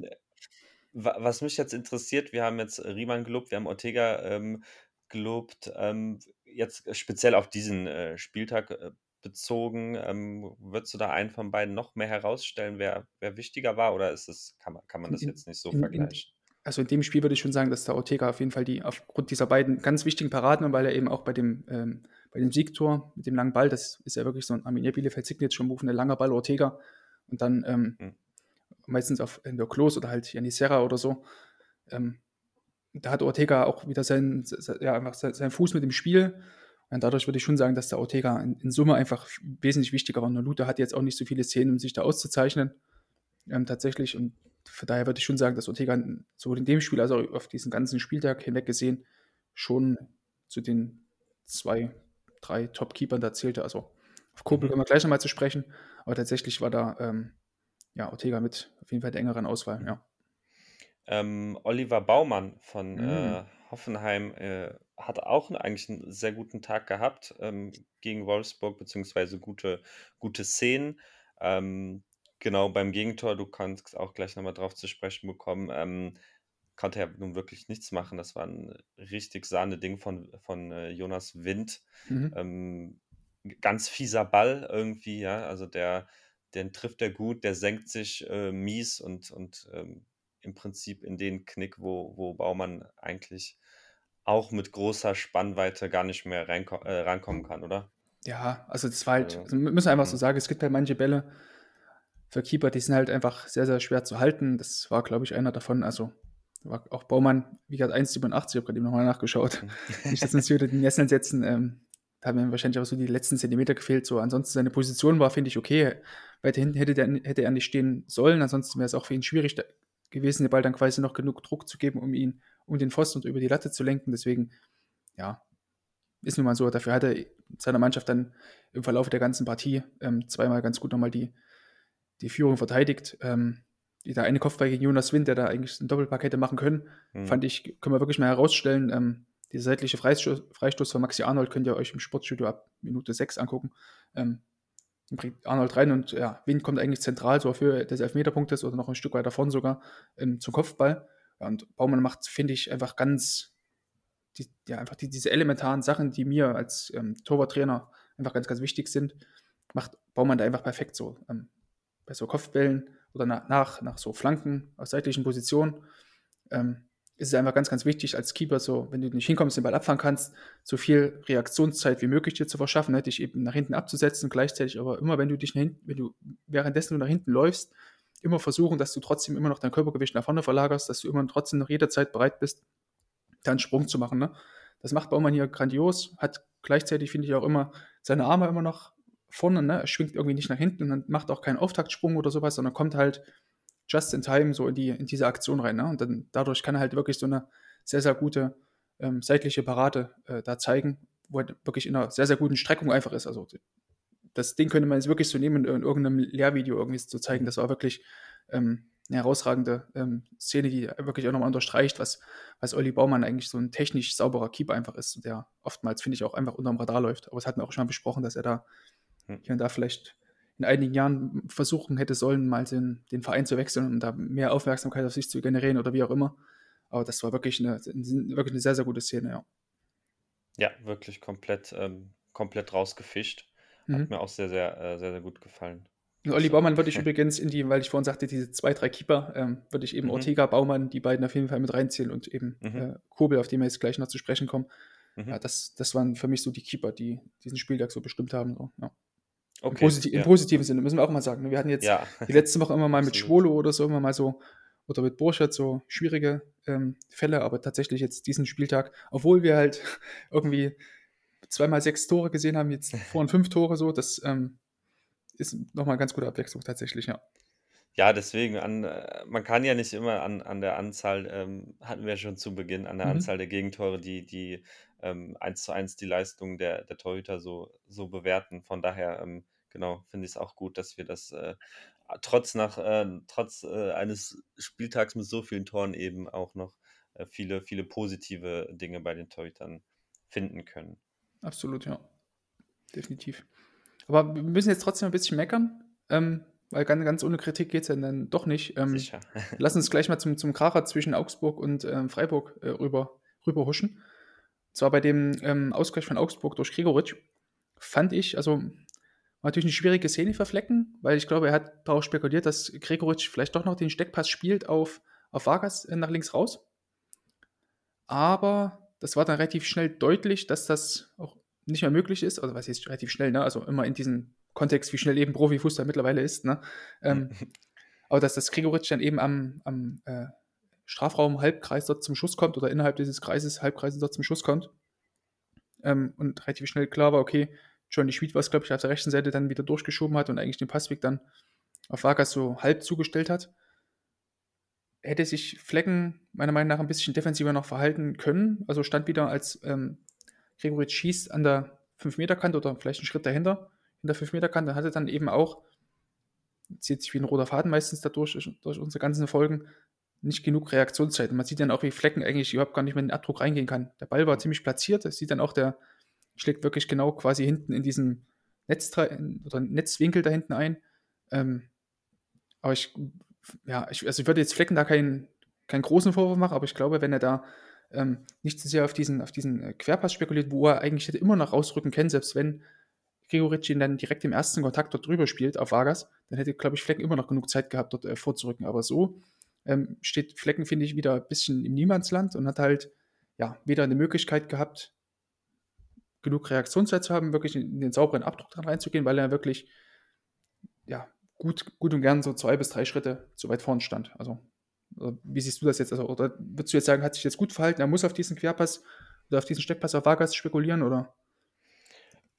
was mich jetzt interessiert, wir haben jetzt Riemann gelobt, wir haben Ortega ähm, gelobt. Ähm, jetzt speziell auf diesen äh, Spieltag äh, bezogen, ähm, würdest du da einen von beiden noch mehr herausstellen, wer, wer wichtiger war, oder ist es, kann, man, kann man das jetzt nicht so in, vergleichen? also in dem Spiel würde ich schon sagen, dass der Ortega auf jeden Fall die aufgrund dieser beiden ganz wichtigen Paraden, weil er eben auch bei dem, ähm, bei dem Siegtor mit dem langen Ball, das ist ja wirklich so ein Arminia Bielefeld Signature Move, ein langer Ball Ortega und dann ähm, hm. meistens auf der Klos oder halt Janisera oder so. Ähm, da hat Ortega auch wieder seinen, ja, einfach seinen Fuß mit dem Spiel. Und dadurch würde ich schon sagen, dass der Ortega in, in Summe einfach wesentlich wichtiger war. Nur Luther hat jetzt auch nicht so viele Szenen, um sich da auszuzeichnen. Ähm, tatsächlich. Und von daher würde ich schon sagen, dass Ortega sowohl in dem Spiel als auch auf diesen ganzen Spieltag hinweg gesehen schon zu den zwei, drei Top-Keepern da zählte. Also auf Kobel mhm. können wir gleich nochmal zu sprechen. Aber tatsächlich war da ähm, ja, Ortega mit auf jeden Fall der engeren Auswahl, ja. Ähm, Oliver Baumann von mhm. äh, Hoffenheim äh, hat auch eigentlich einen sehr guten Tag gehabt ähm, gegen Wolfsburg, beziehungsweise gute, gute Szenen. Ähm, genau beim Gegentor, du kannst auch gleich nochmal drauf zu sprechen bekommen, ähm, konnte er nun wirklich nichts machen. Das war ein richtig sahne Ding von, von äh, Jonas Wind. Mhm. Ähm, ganz fieser Ball irgendwie, ja. Also der, den trifft er gut, der senkt sich äh, mies und, und ähm, im Prinzip in den Knick, wo, wo Baumann eigentlich auch mit großer Spannweite gar nicht mehr äh, rankommen kann, oder? Ja, also das war halt, also wir müssen einfach so mhm. sagen, es gibt halt manche Bälle für Keeper, die sind halt einfach sehr, sehr schwer zu halten. Das war, glaube ich, einer davon. Also war auch Baumann, wie gesagt, 1,87, ich habe gerade eben nochmal nachgeschaut. Mhm. Nicht, dass uns wieder die Nesseln setzen. Ähm, da haben mir wahrscheinlich auch so die letzten Zentimeter gefehlt. So, ansonsten seine Position war, finde ich, okay. Weiter hinten hätte, der, hätte er nicht stehen sollen. Ansonsten wäre es auch für ihn schwierig gewesen, den Ball dann quasi noch genug Druck zu geben, um ihn, um den Pfosten und über die Latte zu lenken. Deswegen, ja, ist nun mal so. Dafür hat er seiner Mannschaft dann im Verlauf der ganzen Partie ähm, zweimal ganz gut nochmal die, die Führung verteidigt. Ähm, der eine Kopfball gegen Jonas Wind, der da eigentlich ein Doppelpack hätte machen können, mhm. fand ich, können wir wirklich mal herausstellen. Ähm, dieser seitliche Freistoß, Freistoß von Maxi Arnold könnt ihr euch im Sportstudio ab Minute 6 angucken. Ähm, bringt Arnold rein und ja, Wind kommt eigentlich zentral so für des Elfmeterpunktes oder noch ein Stück weiter vorn sogar ähm, zum Kopfball. Ja, und Baumann macht, finde ich, einfach ganz, die, ja, einfach die, diese elementaren Sachen, die mir als ähm, Torwarttrainer einfach ganz, ganz wichtig sind, macht Baumann da einfach perfekt so. Ähm, bei so Kopfbällen oder nach, nach, nach so Flanken aus seitlichen Positionen. Ähm, ist es einfach ganz, ganz wichtig als Keeper, so, wenn du nicht hinkommst, den Ball abfangen kannst, so viel Reaktionszeit wie möglich dir zu verschaffen, ne, dich eben nach hinten abzusetzen, gleichzeitig aber immer, wenn du dich nach hinten, wenn du währenddessen du nach hinten läufst, immer versuchen, dass du trotzdem immer noch dein Körpergewicht nach vorne verlagerst, dass du immer trotzdem noch jederzeit bereit bist, da einen Sprung zu machen. Ne? Das macht Baumann hier grandios, hat gleichzeitig, finde ich, auch immer seine Arme immer noch vorne, ne? er schwingt irgendwie nicht nach hinten und macht auch keinen Auftaktsprung oder sowas, sondern kommt halt just in time so in, die, in diese Aktion rein. Ne? Und dann dadurch kann er halt wirklich so eine sehr, sehr gute ähm, seitliche Parade äh, da zeigen, wo er wirklich in einer sehr, sehr guten Streckung einfach ist. Also das Ding könnte man jetzt wirklich so nehmen, in irgendeinem Lehrvideo irgendwie zu zeigen. Das war wirklich ähm, eine herausragende ähm, Szene, die wirklich auch nochmal unterstreicht, was, was Olli Baumann eigentlich so ein technisch sauberer Keeper einfach ist, der oftmals, finde ich, auch einfach unterm Radar läuft. Aber es hatten wir auch schon mal besprochen, dass er da hm. hier und da vielleicht in einigen Jahren versuchen hätte sollen, mal den, den Verein zu wechseln, um da mehr Aufmerksamkeit auf sich zu generieren oder wie auch immer. Aber das war wirklich eine, wirklich eine sehr, sehr gute Szene, ja. Ja, wirklich komplett, ähm, komplett rausgefischt. Hat mhm. mir auch sehr, sehr, äh, sehr, sehr gut gefallen. Und Olli Baumann würde ich übrigens in die, weil ich vorhin sagte, diese zwei, drei Keeper, ähm, würde ich eben mhm. Ortega, Baumann, die beiden auf jeden Fall mit reinziehen und eben mhm. äh, Kobel, auf den wir jetzt gleich noch zu sprechen kommen. Mhm. Ja, das, das waren für mich so die Keeper, die diesen Spieltag so bestimmt haben. So, ja. Okay, Im, Posit ja. Im, positiven Sinne, müssen wir auch mal sagen. Ne? Wir hatten jetzt ja. die letzte Woche immer mal mit Schwolo oder so, immer mal so, oder mit Burschert so schwierige ähm, Fälle, aber tatsächlich jetzt diesen Spieltag, obwohl wir halt irgendwie zweimal sechs Tore gesehen haben, jetzt vorhin fünf Tore so, das ähm, ist nochmal ganz gute Abwechslung tatsächlich, ja. Ja, deswegen, an, äh, man kann ja nicht immer an, an der Anzahl, ähm, hatten wir schon zu Beginn, an der mhm. Anzahl der Gegentore, die, die ähm, 1 zu 1 die Leistung der, der Torhüter so, so bewerten. Von daher, ähm, genau, finde ich es auch gut, dass wir das äh, trotz, nach, äh, trotz äh, eines Spieltags mit so vielen Toren eben auch noch äh, viele, viele positive Dinge bei den Torhütern finden können. Absolut, ja. Definitiv. Aber wir müssen jetzt trotzdem ein bisschen meckern. Ähm, weil ganz, ganz ohne Kritik geht es ja dann doch nicht. Ähm, Sicher. lass uns gleich mal zum, zum Kracher zwischen Augsburg und ähm, Freiburg äh, rüber, rüber huschen. Zwar bei dem ähm, Ausgleich von Augsburg durch Gregoritsch fand ich, also natürlich eine schwierige Szene verflecken, weil ich glaube, er hat darauf spekuliert, dass Gregoritsch vielleicht doch noch den Steckpass spielt auf, auf Vargas äh, nach links raus. Aber das war dann relativ schnell deutlich, dass das auch nicht mehr möglich ist. Also was jetzt relativ schnell, ne? Also immer in diesen Kontext, wie schnell eben Profifußball mittlerweile ist. Ne? Ähm, aber dass das Gregoritsch dann eben am, am äh, Strafraum Halbkreis dort zum Schuss kommt oder innerhalb dieses Kreises, Halbkreises dort zum Schuss kommt. Ähm, und relativ schnell klar war, okay, Johnny Schmid war es, glaube ich, auf der rechten Seite dann wieder durchgeschoben hat und eigentlich den Passweg dann auf Vargas so halb zugestellt hat. Hätte sich Flecken meiner Meinung nach ein bisschen defensiver noch verhalten können. Also stand wieder als ähm, Gregoritsch schießt an der 5-Meter-Kante oder vielleicht einen Schritt dahinter in der 5-Meter-Kante, hatte dann eben auch, zieht sich wie ein roter Faden meistens dadurch, durch unsere ganzen Folgen, nicht genug Reaktionszeit. Und man sieht dann auch, wie Flecken eigentlich überhaupt gar nicht mehr in den Abdruck reingehen kann. Der Ball war ziemlich platziert, das sieht dann auch, der schlägt wirklich genau quasi hinten in diesen Netz oder Netzwinkel da hinten ein. Ähm, aber ich, ja, ich, also ich würde jetzt Flecken da keinen, keinen großen Vorwurf machen, aber ich glaube, wenn er da ähm, nicht zu sehr auf diesen, auf diesen äh, Querpass spekuliert, wo er eigentlich hätte immer noch rausrücken können, selbst wenn Gregoritsch dann direkt im ersten Kontakt dort drüber spielt auf Vargas, dann hätte, glaube ich, Flecken immer noch genug Zeit gehabt, dort äh, vorzurücken. Aber so ähm, steht Flecken, finde ich, wieder ein bisschen im Niemandsland und hat halt ja weder eine Möglichkeit gehabt, genug Reaktionszeit zu haben, wirklich in den sauberen Abdruck dran reinzugehen, weil er wirklich ja gut, gut und gern so zwei bis drei Schritte zu weit vorn stand. Also, wie siehst du das jetzt? Also, oder würdest du jetzt sagen, hat sich jetzt gut verhalten, er muss auf diesen Querpass oder auf diesen Steckpass auf Vargas spekulieren oder?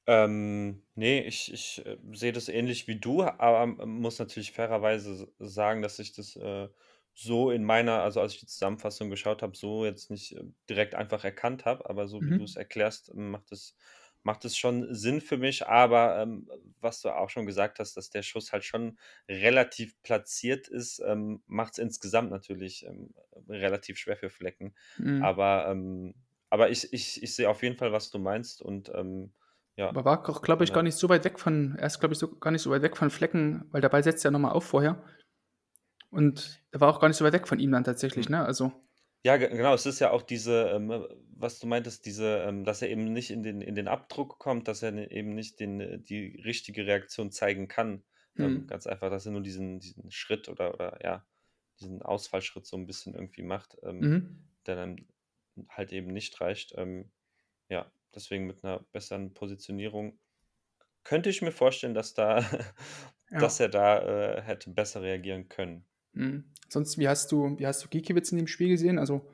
Ähm, ne, ich ich, äh, sehe das ähnlich wie du, aber muss natürlich fairerweise sagen, dass ich das, äh, so in meiner also, als ich die Zusammenfassung geschaut habe, so jetzt nicht, äh, direkt einfach erkannt habe, aber so wie Mhm. erklärst, macht es macht es schon Sinn für mich. Aber, ähm, was du auch schon gesagt hast, dass der Schuss halt schon relativ platziert ist, ähm, macht's insgesamt natürlich, ähm, relativ schwer für Flecken. Mhm. Aber, ähm aber ich ich ich sehe auf jeden Fall, was du meinst und, ähm, ja, Aber war glaube ich, gar genau. nicht so weit weg von er ist, glaube ich, so gar nicht so weit weg von Flecken, weil Ball setzt ja noch mal auf vorher. Und er war auch gar nicht so weit weg von ihm dann tatsächlich, Mhm. ne? Also Ja, ge genau, es ist ja auch diese, ähm, äh, was du meintest, diese, ähm dass er eben nicht in den in den Abdruck kommt, dass er n eben nicht den äh, die richtige Reaktion zeigen kann. Ähm, Mhm. ganz einfach, dass er nur diesen diesen Schritt oder oder ja, diesen Ausfallschritt so 'n bisschen irgendwie macht, ähm, Mhm. der dann halt eben nicht reicht. Ähm, ja, deswegen mit 'ner besseren Positionierung könnte ich mir vorstellen, dass da Ja. dass er da, äh, hätte besser reagieren können. Mhm. Sonst, wie hast du wie hast du Giekewitz in dem Spiel gesehen? Also,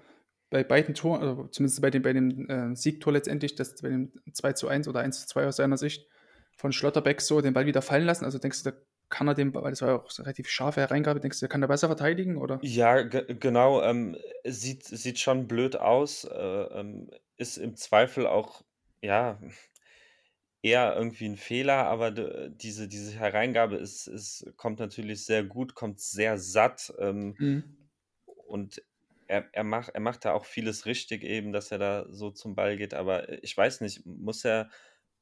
bei beiden Toren oder zumindest bei dem bei dem, äh, Siegtor letztendlich, das bei dem 2:1 oder 1:2 aus seiner Sicht von Schlotterbeck so den Ball wieder fallen lassen. Also, denkst du, da kann er den Ball das war ja auch so relativ scharfe Hereingabe. Denkst du, der kann er besser verteidigen, oder? Ja, ge genau, ähm, sieht sieht schon blöd aus, äh, ähm, ist im Zweifel auch, ja, eher irgendwie 'n Fehler, aber d diese diese Hereingabe ist ist kommt natürlich sehr gut, kommt sehr satt, ähm, Mhm. und er er macht er macht da auch vieles richtig eben, dass er da so zum Ball geht, aber, äh, ich weiß nicht, muss er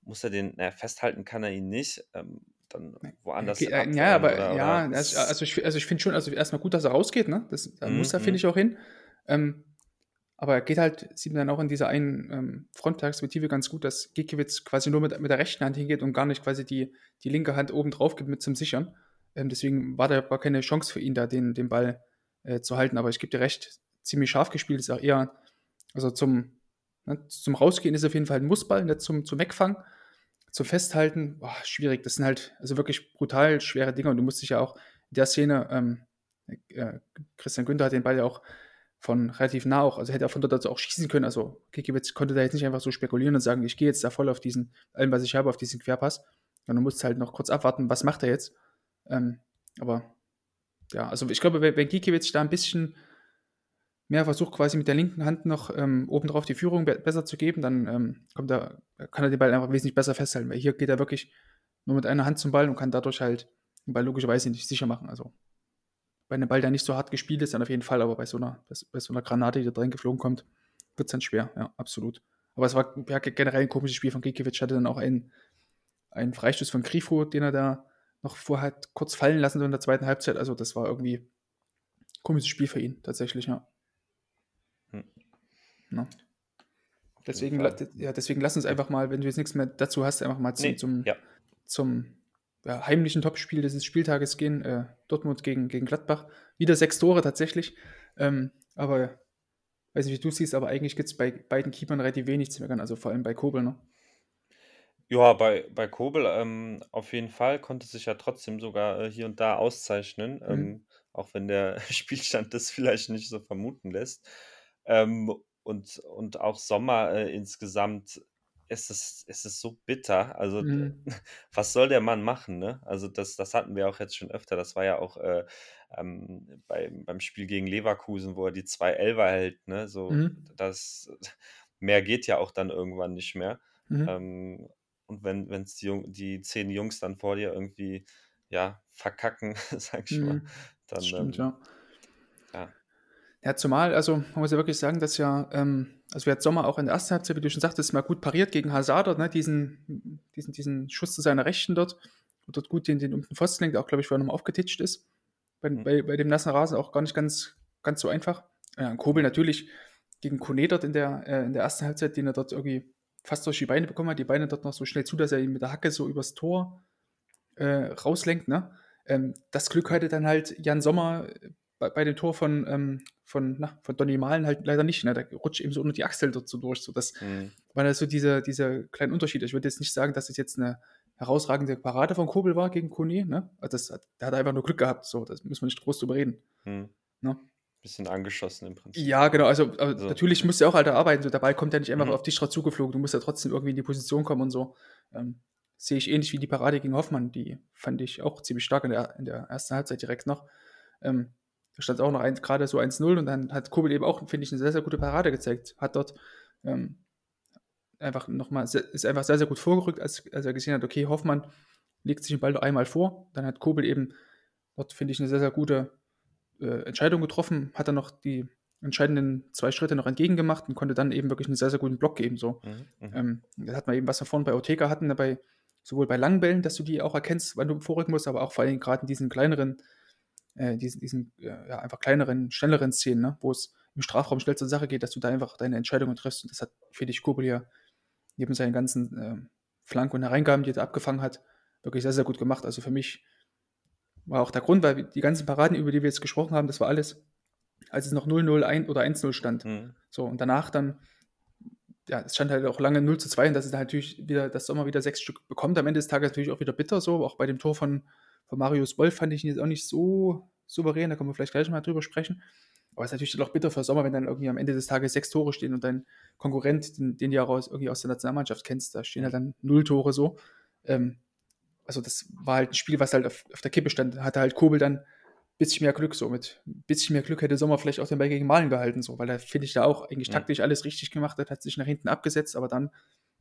muss er den na ja, festhalten kann er ihn nicht, ähm, dann Ne, woanders ge äh, ja, aber oder ja, oder also also, ich also, ich finde schon also, erst mal gut, dass er rausgeht, ne? Das da muss Mhm, er, finde mhm. ich, auch hin. Ähm, aber er geht halt sieht man dann auch in dieser einen, ähm, Frontperspektive ganz gut, dass Giekewitz quasi nur mit mit der rechten Hand hingeht und gar nicht quasi die die linke Hand oben drauf gibt mit zum Sichern. Ähm, deswegen war da gar keine Chance für ihn, da den den Ball, äh, zu halten. Aber ich gebe dir recht, ziemlich scharf gespielt, ist auch eher also, zum ne, zum Rausgehen ist auf jeden Fall 'n Mussball, nicht zum zum Wegfangen. Zum Festhalten, boah, schwierig. Das sind halt, also, wirklich brutal schwere Dinger und du musst dich ja auch in der Szene, ähm, äh, Christian Günther hat den Ball ja auch von relativ nah auch also, hätte er von dort aus auch schießen können. Also, Giekewitz konnte da jetzt nicht einfach so spekulieren und sagen: „Ich gehe jetzt da voll auf diesen allem, was ich habe, auf diesen Querpass.“ Sondern musste halt noch kurz abwarten, was macht er jetzt? Ähm, aber ja, also, ich glaube, wenn Giekewitz da 'n bisschen mehr versucht, quasi mit der linken Hand noch, ähm, obendrauf die Führung be besser zu geben, dann, ähm, kommt er kann er den Ball einfach wesentlich besser festhalten, weil hier geht er wirklich nur mit einer Hand zum Ball und kann dadurch halt den Ball logischerweise nicht sicher machen. Also, bei 'nem Ball, der nicht so hart gespielt ist, dann auf jeden Fall, aber bei so 'ner bei so 'ner Granate, die da reingeflogen kommt, wird's dann schwer, ja, absolut. Aber es war ja generell 'n komisches Spiel von Giekewitz. Hatte dann auch einen einen Freistoß von Grifo, den er da noch vorher hat kurz fallen lassen so in der 2. Halbzeit. Also, das war irgendwie komisches Spiel für ihn tatsächlich, ja. Hm. Jeden Deswegen ja, deswegen lass uns einfach mal, wenn du jetzt nix mehr dazu hast, einfach mal zum Ne, zum ja. zum, ja, heimlichen Topspiel dieses Spieltages gehen, äh, Dortmund gegen gegen Gladbach. Wieder 6 Tore tatsächlich, ähm, aber weiß nicht, wie du's siehst, aber eigentlich gibt's bei beiden Keepern relativ wenig zu meckern, also, vor allem bei Kobel, ne? Ja, bei bei Kobel, ähm, auf jeden Fall, konnte sich ja trotzdem sogar, äh, hier und da auszeichnen, Mhm. ähm, auch wenn der Spielstand das vielleicht nicht so vermuten lässt. Ähm, und und auch Sommer, äh, insgesamt ist es ist es so bitter. Also, Mhm. was soll der Mann machen, ne? Also, das das hatten wir auch jetzt schon öfter. Das war ja auch, äh, ähm, beim beim Spiel gegen Leverkusen, wo er die 2 Elfer hält, ne? So, Mhm. das mehr geht ja auch dann irgendwann nicht mehr. Mhm. Ähm, und wenn wenn's die Jung die 10 Jungs dann vor dir irgendwie, ja, verkacken, sage ich mal, Mhm. Dann, stimmt, ähm ja. ja. Ja, zumal also, man muss ja wirklich sagen, dass ja, ähm also, wie hat Sommer auch in der 1. Halbzeit, wie du schon sagtest, mal gut pariert gegen Hazard ne? Diesen diesen diesen Schuss zu seiner Rechten dort und dort gut den den um den Pfosten lenkt, auch, glaube ich, vorher noch mal aufgetitscht ist. Beim Mhm. bei bei dem nassen Rasen auch gar nicht ganz ganz so einfach. Ja, Kobel natürlich gegen Kone dort in der äh, in der 1. Halbzeit, den er dort irgendwie fast durch die Beine bekommen hat, die Beine dort noch so schnell zu, dass er ihn mit der Hacke so übers Tor, äh, rauslenkt, ne? Ähm, das Glück hatte dann halt Jan Sommer bei bei dem Tor von, ähm von na, von Donni Malen halt leider nicht, ne? Der rutscht ihm so unter die Achsel dort so durch, so das Mhm. war dann so diese diese kleinen Unterschiede. Ich würde jetzt nicht sagen, dass es jetzt 'ne herausragende Parade von Kobel war gegen Kone, ne? Also, das hat da hat er einfach nur Glück gehabt, so, das müssen wir nicht groß drüber reden, Mhm. ne? bisschen angeschossen im Prinzip. Ja, genau. Also, also. natürlich musst du auch halt arbeiten. So, dabei kommt er nicht einfach mhm. auf dich drauf zugeflogen. Du musst ja trotzdem irgendwie in die Position kommen und so. Ähm, sehe ich ähnlich wie die Parade gegen Hoffmann. Die fand ich auch ziemlich stark in der, in der ersten Halbzeit direkt noch. Ähm, da stand auch noch ein, gerade so 1-0 und dann hat Kobel eben auch, finde ich, eine sehr, sehr gute Parade gezeigt. Hat dort ähm, einfach nochmal, ist einfach sehr, sehr gut vorgerückt, als, als er gesehen hat, okay, Hoffmann legt sich den Ball nur einmal vor. Dann hat Kobel eben dort, finde ich, eine sehr, sehr gute äh, Entscheidung getroffen, hat dann noch die entscheidenden zwei Schritte noch entgegengemacht und konnte dann eben wirklich einen sehr, sehr guten Block geben. So. Mhm, mhm. ähm, das hat man eben, was wir vorhin bei Oteka hatten, dabei, sowohl bei langen Bällen, dass du die auch erkennst, wann du vorrücken musst, aber auch vor allem gerade in diesen kleineren, äh, diesen, diesen äh, ja, einfach kleineren, schnelleren Szenen, ne, wo es im Strafraum schnell zur Sache geht, dass du da einfach deine Entscheidungen triffst. Und das hat, ich, Kobel ja neben seinen ganzen äh, Flank- und Hereingaben, die er abgefangen hat, wirklich sehr, sehr gut gemacht. Also für mich war auch der Grund, weil die ganzen Paraden, über die wir jetzt gesprochen haben, das war alles, als es noch 0-0 1 oder 1-0 stand. Mhm. So, und danach dann, ja, es stand halt auch lange 0 zu 2 und das ist natürlich wieder, dass Sommer wieder sechs Stück bekommt. Am Ende des Tages natürlich auch wieder bitter so. Auch bei dem Tor von, von Marius Wolf fand ich ihn jetzt auch nicht so souverän, da können wir vielleicht gleich mal drüber sprechen. Aber es ist natürlich auch bitter für Sommer, wenn dann irgendwie am Ende des Tages sechs Tore stehen und dein Konkurrent, den, den du ja raus, irgendwie aus der Nationalmannschaft kennst, da stehen halt dann null Tore so. Ähm, also das war halt ein Spiel, was halt auf, auf der Kippe stand. Hatte halt Kobel dann ein bisschen mehr Glück so. Mit ein bisschen mehr Glück hätte Sommer vielleicht auch den Ball gegen Malen gehalten, so, weil er, finde ich, da auch eigentlich ja. taktisch alles richtig gemacht hat, hat sich nach hinten abgesetzt, aber dann,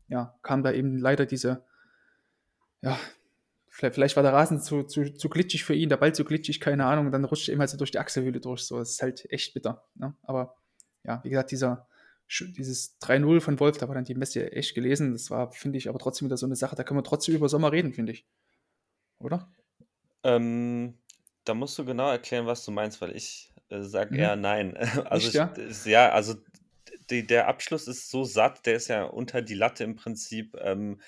ja, kam da eben leider diese, ja, vielleicht, vielleicht war der Rasen zu, zu, zu glitschig für ihn, der Ball zu glitschig, keine Ahnung, und dann rutscht er eben halt so durch die Achselhöhle durch, so. Das ist halt echt bitter. Ne? Aber ja, wie gesagt, dieser, dieses 3-0 von Wolf, da war dann die Messe echt gelesen. Das war, finde ich, aber trotzdem wieder so eine Sache, da können wir trotzdem über Sommer reden, finde ich. Oder? Ähm, da musst du genau erklären, was du meinst, weil ich äh, sage mhm. eher nein. Also Echt, ja? Ich, ja, also die, der Abschluss ist so satt, der ist ja unter die Latte im Prinzip. Ähm,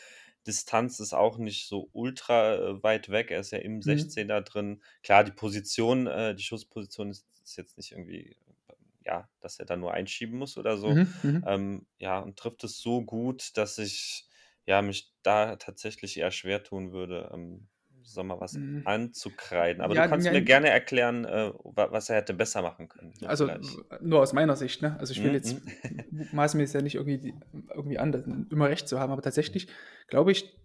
Distanz ist auch nicht so ultra äh, weit weg. Er ist ja im mhm. 16er drin. Klar, die Position, äh, die Schussposition ist, ist, jetzt nicht irgendwie ja, dass er da nur einschieben muss oder so. Mhm, mhm, ähm, ja, und trifft es so gut, dass ich ja, mich da tatsächlich eher schwer tun würde, ähm, Sommer was mhm. anzukreiden. Aber ja, du kannst ja, mir gerne erklären, äh, was er hätte besser machen können. So also vielleicht. nur aus meiner Sicht, ne? Also ich will mhm. jetzt maß mir es ja nicht irgendwie, irgendwie an, immer recht zu haben, aber tatsächlich glaube ich,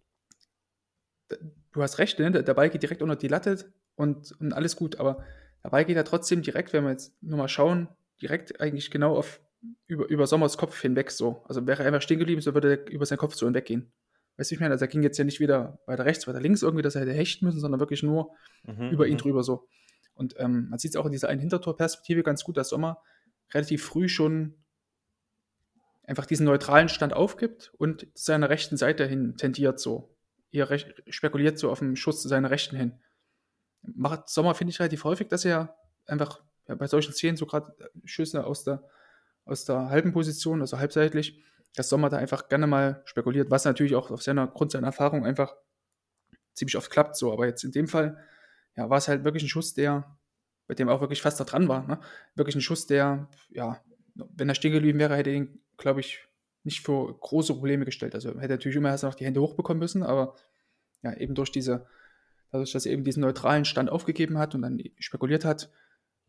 du hast recht, ne? der Ball geht direkt unter die Latte und, und alles gut, aber dabei geht er trotzdem direkt, wenn wir jetzt nur mal schauen, direkt eigentlich genau auf über, über Sommers Kopf hinweg so. Also wäre er einfach stehen geblieben, so würde er über seinen Kopf so hinweggehen. Weißt du, ich meine, also er ging jetzt ja nicht wieder weiter rechts, weiter links irgendwie, dass er hätte hechten müssen, sondern wirklich nur mhm, über ihn mhm. drüber so. Und ähm, man sieht es auch in dieser einen Hintertorperspektive ganz gut, dass Sommer relativ früh schon einfach diesen neutralen Stand aufgibt und zu seiner rechten Seite hin tendiert so. Eher spekuliert so auf den Schuss zu seiner rechten hin. Macht Sommer, finde ich, relativ häufig, dass er einfach ja, bei solchen Szenen so gerade äh, Schüsse aus der, aus der halben Position, also halbseitlich, dass Sommer da einfach gerne mal spekuliert, was natürlich auch auf seiner Grund seiner Erfahrung einfach ziemlich oft klappt so. Aber jetzt in dem Fall, ja, war es halt wirklich ein Schuss, der, bei dem auch wirklich fast da dran war. Ne? Wirklich ein Schuss, der, ja, wenn er stehen geblieben wäre, hätte ihn, glaube ich, nicht für große Probleme gestellt. Also hätte natürlich immer erst noch die Hände hochbekommen müssen, aber ja, eben durch diese, dadurch, dass er eben diesen neutralen Stand aufgegeben hat und dann spekuliert hat,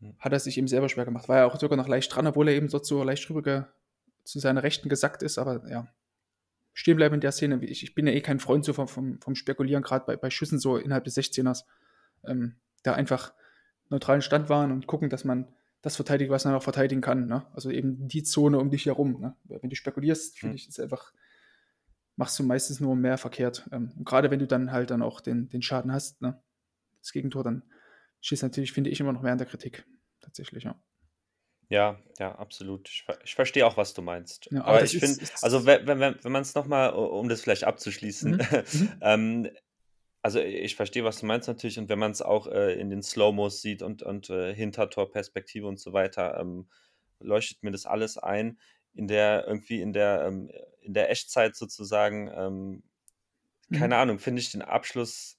hm. hat er sich eben selber schwer gemacht. War ja auch sogar noch leicht dran, obwohl er eben dort so leicht rüber zu seiner Rechten gesackt ist, aber ja, stehen bleiben in der Szene. Ich, ich bin ja eh kein Freund so vom, vom, vom Spekulieren, gerade bei, bei Schüssen so innerhalb des 16ers. Ähm, da einfach neutralen Stand waren und gucken, dass man das verteidigt, was man auch verteidigen kann. Ne? Also eben die Zone um dich herum. Ne? Wenn du spekulierst, finde hm. ich, ist einfach, machst du meistens nur mehr verkehrt. Ähm, und gerade wenn du dann halt dann auch den, den Schaden hast, ne? das Gegentor, dann schießt natürlich, finde ich, immer noch mehr an der Kritik. Tatsächlich, ja. Ja, ja, absolut. Ich, ich verstehe auch, was du meinst. Ja, aber, aber ich finde, also wenn, wenn, wenn man es nochmal, um das vielleicht abzuschließen, mhm. mhm. ähm, also ich verstehe, was du meinst natürlich, und wenn man es auch äh, in den Slow-Mos sieht und, und äh, Hintertorperspektive und so weiter, ähm, leuchtet mir das alles ein. In der, irgendwie in der, ähm, in der Echtzeit sozusagen, ähm, keine mhm. Ahnung, finde ich den Abschluss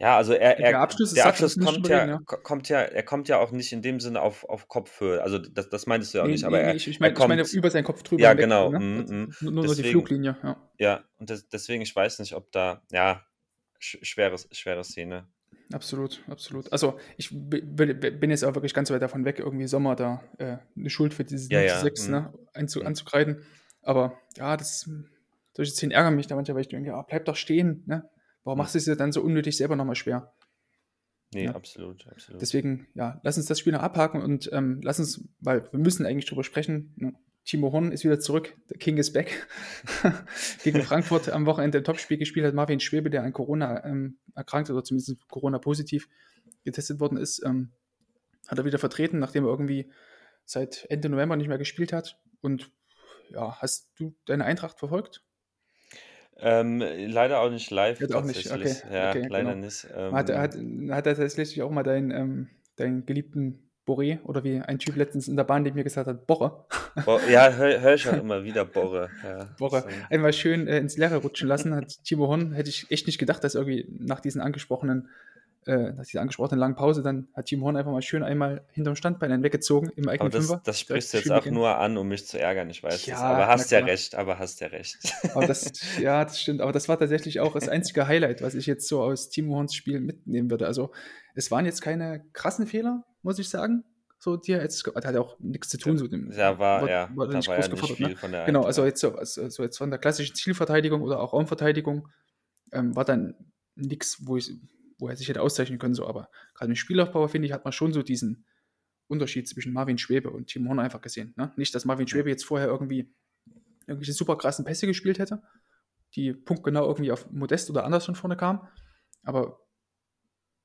ja, also er, er der Abschluss, der Abschluss kommt ja, ja, kommt ja, er kommt ja auch nicht in dem Sinne auf, auf Kopfhöhe. Also das, das meintest du ja auch nee, nicht, aber nee, er, ich, ich, mein, kommt, ich meine über seinen Kopf drüber. Ja, weg, genau. Ne? Mm, mm. Nur, nur deswegen, die Fluglinie, ja. Ja, und das, deswegen, ich weiß nicht, ob da, ja, schweres, schwere Szene. Absolut, absolut. Also ich bin jetzt auch wirklich ganz weit davon weg, irgendwie Sommer da äh, eine Schuld für dieses ja, 6 ja. ne, mhm. einzu, mhm. anzukreiden. Aber ja, das solche Szenen ärgern mich da manchmal, weil ich denke, ja, bleib doch stehen. Ne? Warum machst du es dir dann so unnötig selber nochmal schwer? Nee, ja. absolut, absolut. Deswegen, ja, lass uns das Spiel noch abhaken und ähm, lass uns, weil wir müssen eigentlich drüber sprechen. Ne? Timo Horn ist wieder zurück, der King is back. Gegen Frankfurt am Wochenende ein Topspiel gespielt hat. Marvin Schwebe, der an Corona ähm, erkrankt oder zumindest Corona-positiv getestet worden ist, ähm, hat er wieder vertreten, nachdem er irgendwie seit Ende November nicht mehr gespielt hat. Und ja, hast du deine Eintracht verfolgt? Ähm, leider auch nicht live. Jetzt auch nicht, okay. Ja, okay, leider genau. nicht. Ähm, hat, hat, hat er tatsächlich auch mal deinen, ähm, deinen geliebten Boré oder wie ein Typ letztens in der Bahn neben mir gesagt hat, Borre. Bo ja, höre hör ich auch immer wieder Borre. Ja, Borre. So. Einmal schön äh, ins Leere rutschen lassen, hat Timo Horn, hätte ich echt nicht gedacht, dass irgendwie nach diesen angesprochenen äh, nach dieser angesprochenen langen Pause, dann hat Team Horn einfach mal schön einmal hinterm Standbein weggezogen im eigenen aber das, Fünfer. Das sprichst du jetzt auch nur an, um mich zu ärgern, ich weiß ja, es. Aber hast ja recht, aber hast ja recht. Aber das, ja, das stimmt. Aber das war tatsächlich auch das einzige Highlight, was ich jetzt so aus Timo Horns Spiel mitnehmen würde. Also es waren jetzt keine krassen Fehler, muss ich sagen. So, die jetzt, hat ja auch nichts zu tun. So dem, ja, war, war, ja, war, war nicht groß ja nicht ne? von der Genau, also jetzt so, also, so jetzt von der klassischen Zielverteidigung oder auch Raumverteidigung ähm, war dann nichts, wo ich wo er sich hätte auszeichnen können, so, aber gerade im Spielaufbau, finde ich, hat man schon so diesen Unterschied zwischen Marvin Schwebe und Timo Horner einfach gesehen. Ne? Nicht, dass Marvin Schwebe jetzt vorher irgendwie irgendwelche super krassen Pässe gespielt hätte, die punktgenau irgendwie auf Modest oder anders von vorne kamen, aber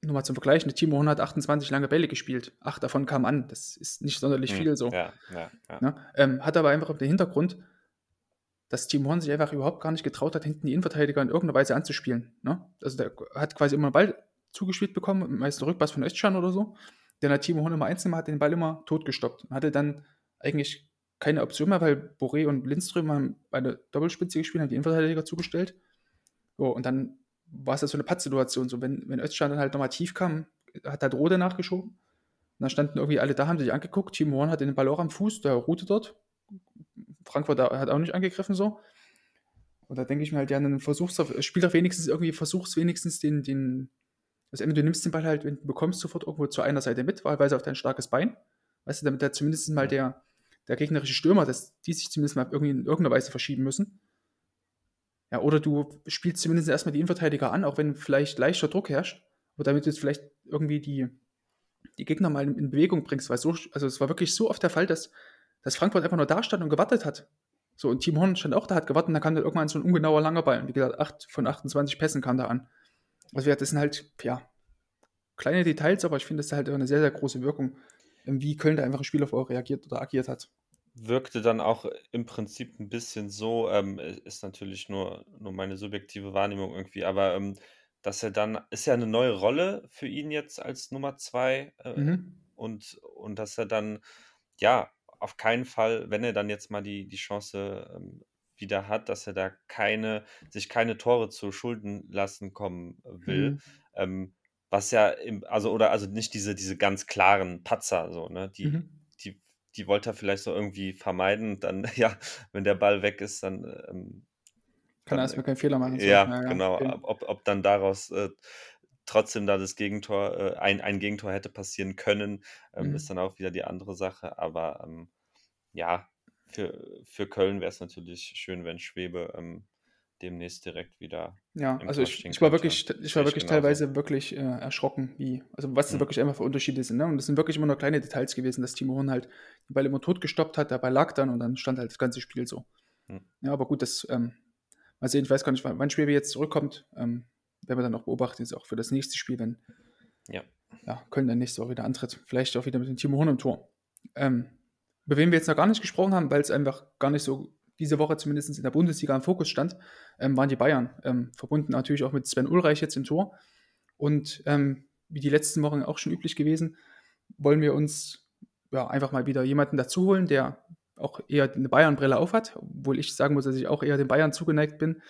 nur mal zum Vergleich, eine Timo Horner hat 28 lange Bälle gespielt, acht davon kamen an, das ist nicht sonderlich hm, viel so. Ja, ja, ja. Ne? Ähm, hat aber einfach den Hintergrund, dass Team Horn sich einfach überhaupt gar nicht getraut hat, hinten die Innenverteidiger in irgendeiner Weise anzuspielen. Ne? Also der hat quasi immer einen Ball zugespielt bekommen, meist einen Rückpass von Özcan oder so. Der hat Timo Horn immer einzeln hat den Ball immer totgestoppt. Hatte dann eigentlich keine Option mehr, weil Boré und Lindström haben eine Doppelspitze gespielt, haben die Innenverteidiger zugestellt. So, und dann war es ja so eine Pattsituation. So, wenn, wenn Özcan dann halt nochmal tief kam, hat halt Rode nachgeschoben. Und dann standen irgendwie alle da, haben sich angeguckt. Timo Horn hat den Ball auch am Fuß, der ruhte dort. Frankfurt hat auch nicht angegriffen so. Und da denke ich mir halt, ja, dann versuchst du, spiel doch wenigstens irgendwie, versuchst wenigstens den, den, also du nimmst den Ball halt, wenn du bekommst, sofort irgendwo zu einer Seite mit, wahlweise auf dein starkes Bein. Weißt du, damit da zumindest mal der, der gegnerische Stürmer, dass die sich zumindest mal irgendwie in irgendeiner Weise verschieben müssen. Ja, oder du spielst zumindest erstmal die Innenverteidiger an, auch wenn vielleicht leichter Druck herrscht, aber damit du jetzt vielleicht irgendwie die, die Gegner mal in, in Bewegung bringst, weil so, also es war wirklich so oft der Fall, dass dass Frankfurt einfach nur da stand und gewartet hat. So, und Team Horn stand auch da, hat gewartet, und dann kam dann irgendwann so ein ungenauer langer Ball. Und wie gesagt, 8 von 28 Pässen kam da an. Also, das sind halt, ja, kleine Details, aber ich finde, das ist halt eine sehr, sehr große Wirkung, wie Köln da einfach ein Spiel auf auch reagiert oder agiert hat. Wirkte dann auch im Prinzip ein bisschen so, ähm, ist natürlich nur, nur meine subjektive Wahrnehmung irgendwie, aber ähm, dass er dann, ist ja eine neue Rolle für ihn jetzt als Nummer zwei äh, mhm. und, und dass er dann, ja, auf keinen Fall, wenn er dann jetzt mal die, die Chance ähm, wieder hat, dass er da keine, sich keine Tore zu Schulden lassen kommen will. Mhm. Ähm, was ja im, also, oder also nicht diese, diese ganz klaren Patzer, so, ne? Die, mhm. die, die wollte er vielleicht so irgendwie vermeiden. Dann, ja, wenn der Ball weg ist, dann ähm, kann er erstmal keinen Fehler machen. Ja, ja, genau. Okay. Ob, ob dann daraus äh, trotzdem da das Gegentor, äh, ein, ein Gegentor hätte passieren können, ähm, mhm. ist dann auch wieder die andere Sache. Aber ähm, ja, für, für Köln wäre es natürlich schön, wenn Schwebe ähm, demnächst direkt wieder. Ja, also ich, ich war wirklich, ich war wirklich teilweise wirklich äh, erschrocken, wie, also was mhm. wirklich einfach für Unterschiede sind. Ne? Und das sind wirklich immer nur kleine Details gewesen, dass Timo Horn halt den Ball immer tot gestoppt hat, der Ball lag dann und dann stand halt das ganze Spiel so. Mhm. Ja, aber gut, das, ähm, mal sehen, ich weiß gar nicht, wann Schwebe jetzt zurückkommt. Ähm, werden wir dann auch beobachten, jetzt auch für das nächste Spiel, wenn ja. Ja, Köln dann nächste Woche wieder antritt. Vielleicht auch wieder mit dem Timo Horn im Tor. Ähm, über wen wir jetzt noch gar nicht gesprochen haben, weil es einfach gar nicht so diese Woche zumindest in der Bundesliga im Fokus stand, ähm, waren die Bayern. Ähm, verbunden natürlich auch mit Sven Ulreich jetzt im Tor. Und ähm, wie die letzten Wochen auch schon üblich gewesen, wollen wir uns ja, einfach mal wieder jemanden dazu holen, der auch eher eine Bayern-Brille aufhat, obwohl ich sagen muss, dass ich auch eher den Bayern zugeneigt bin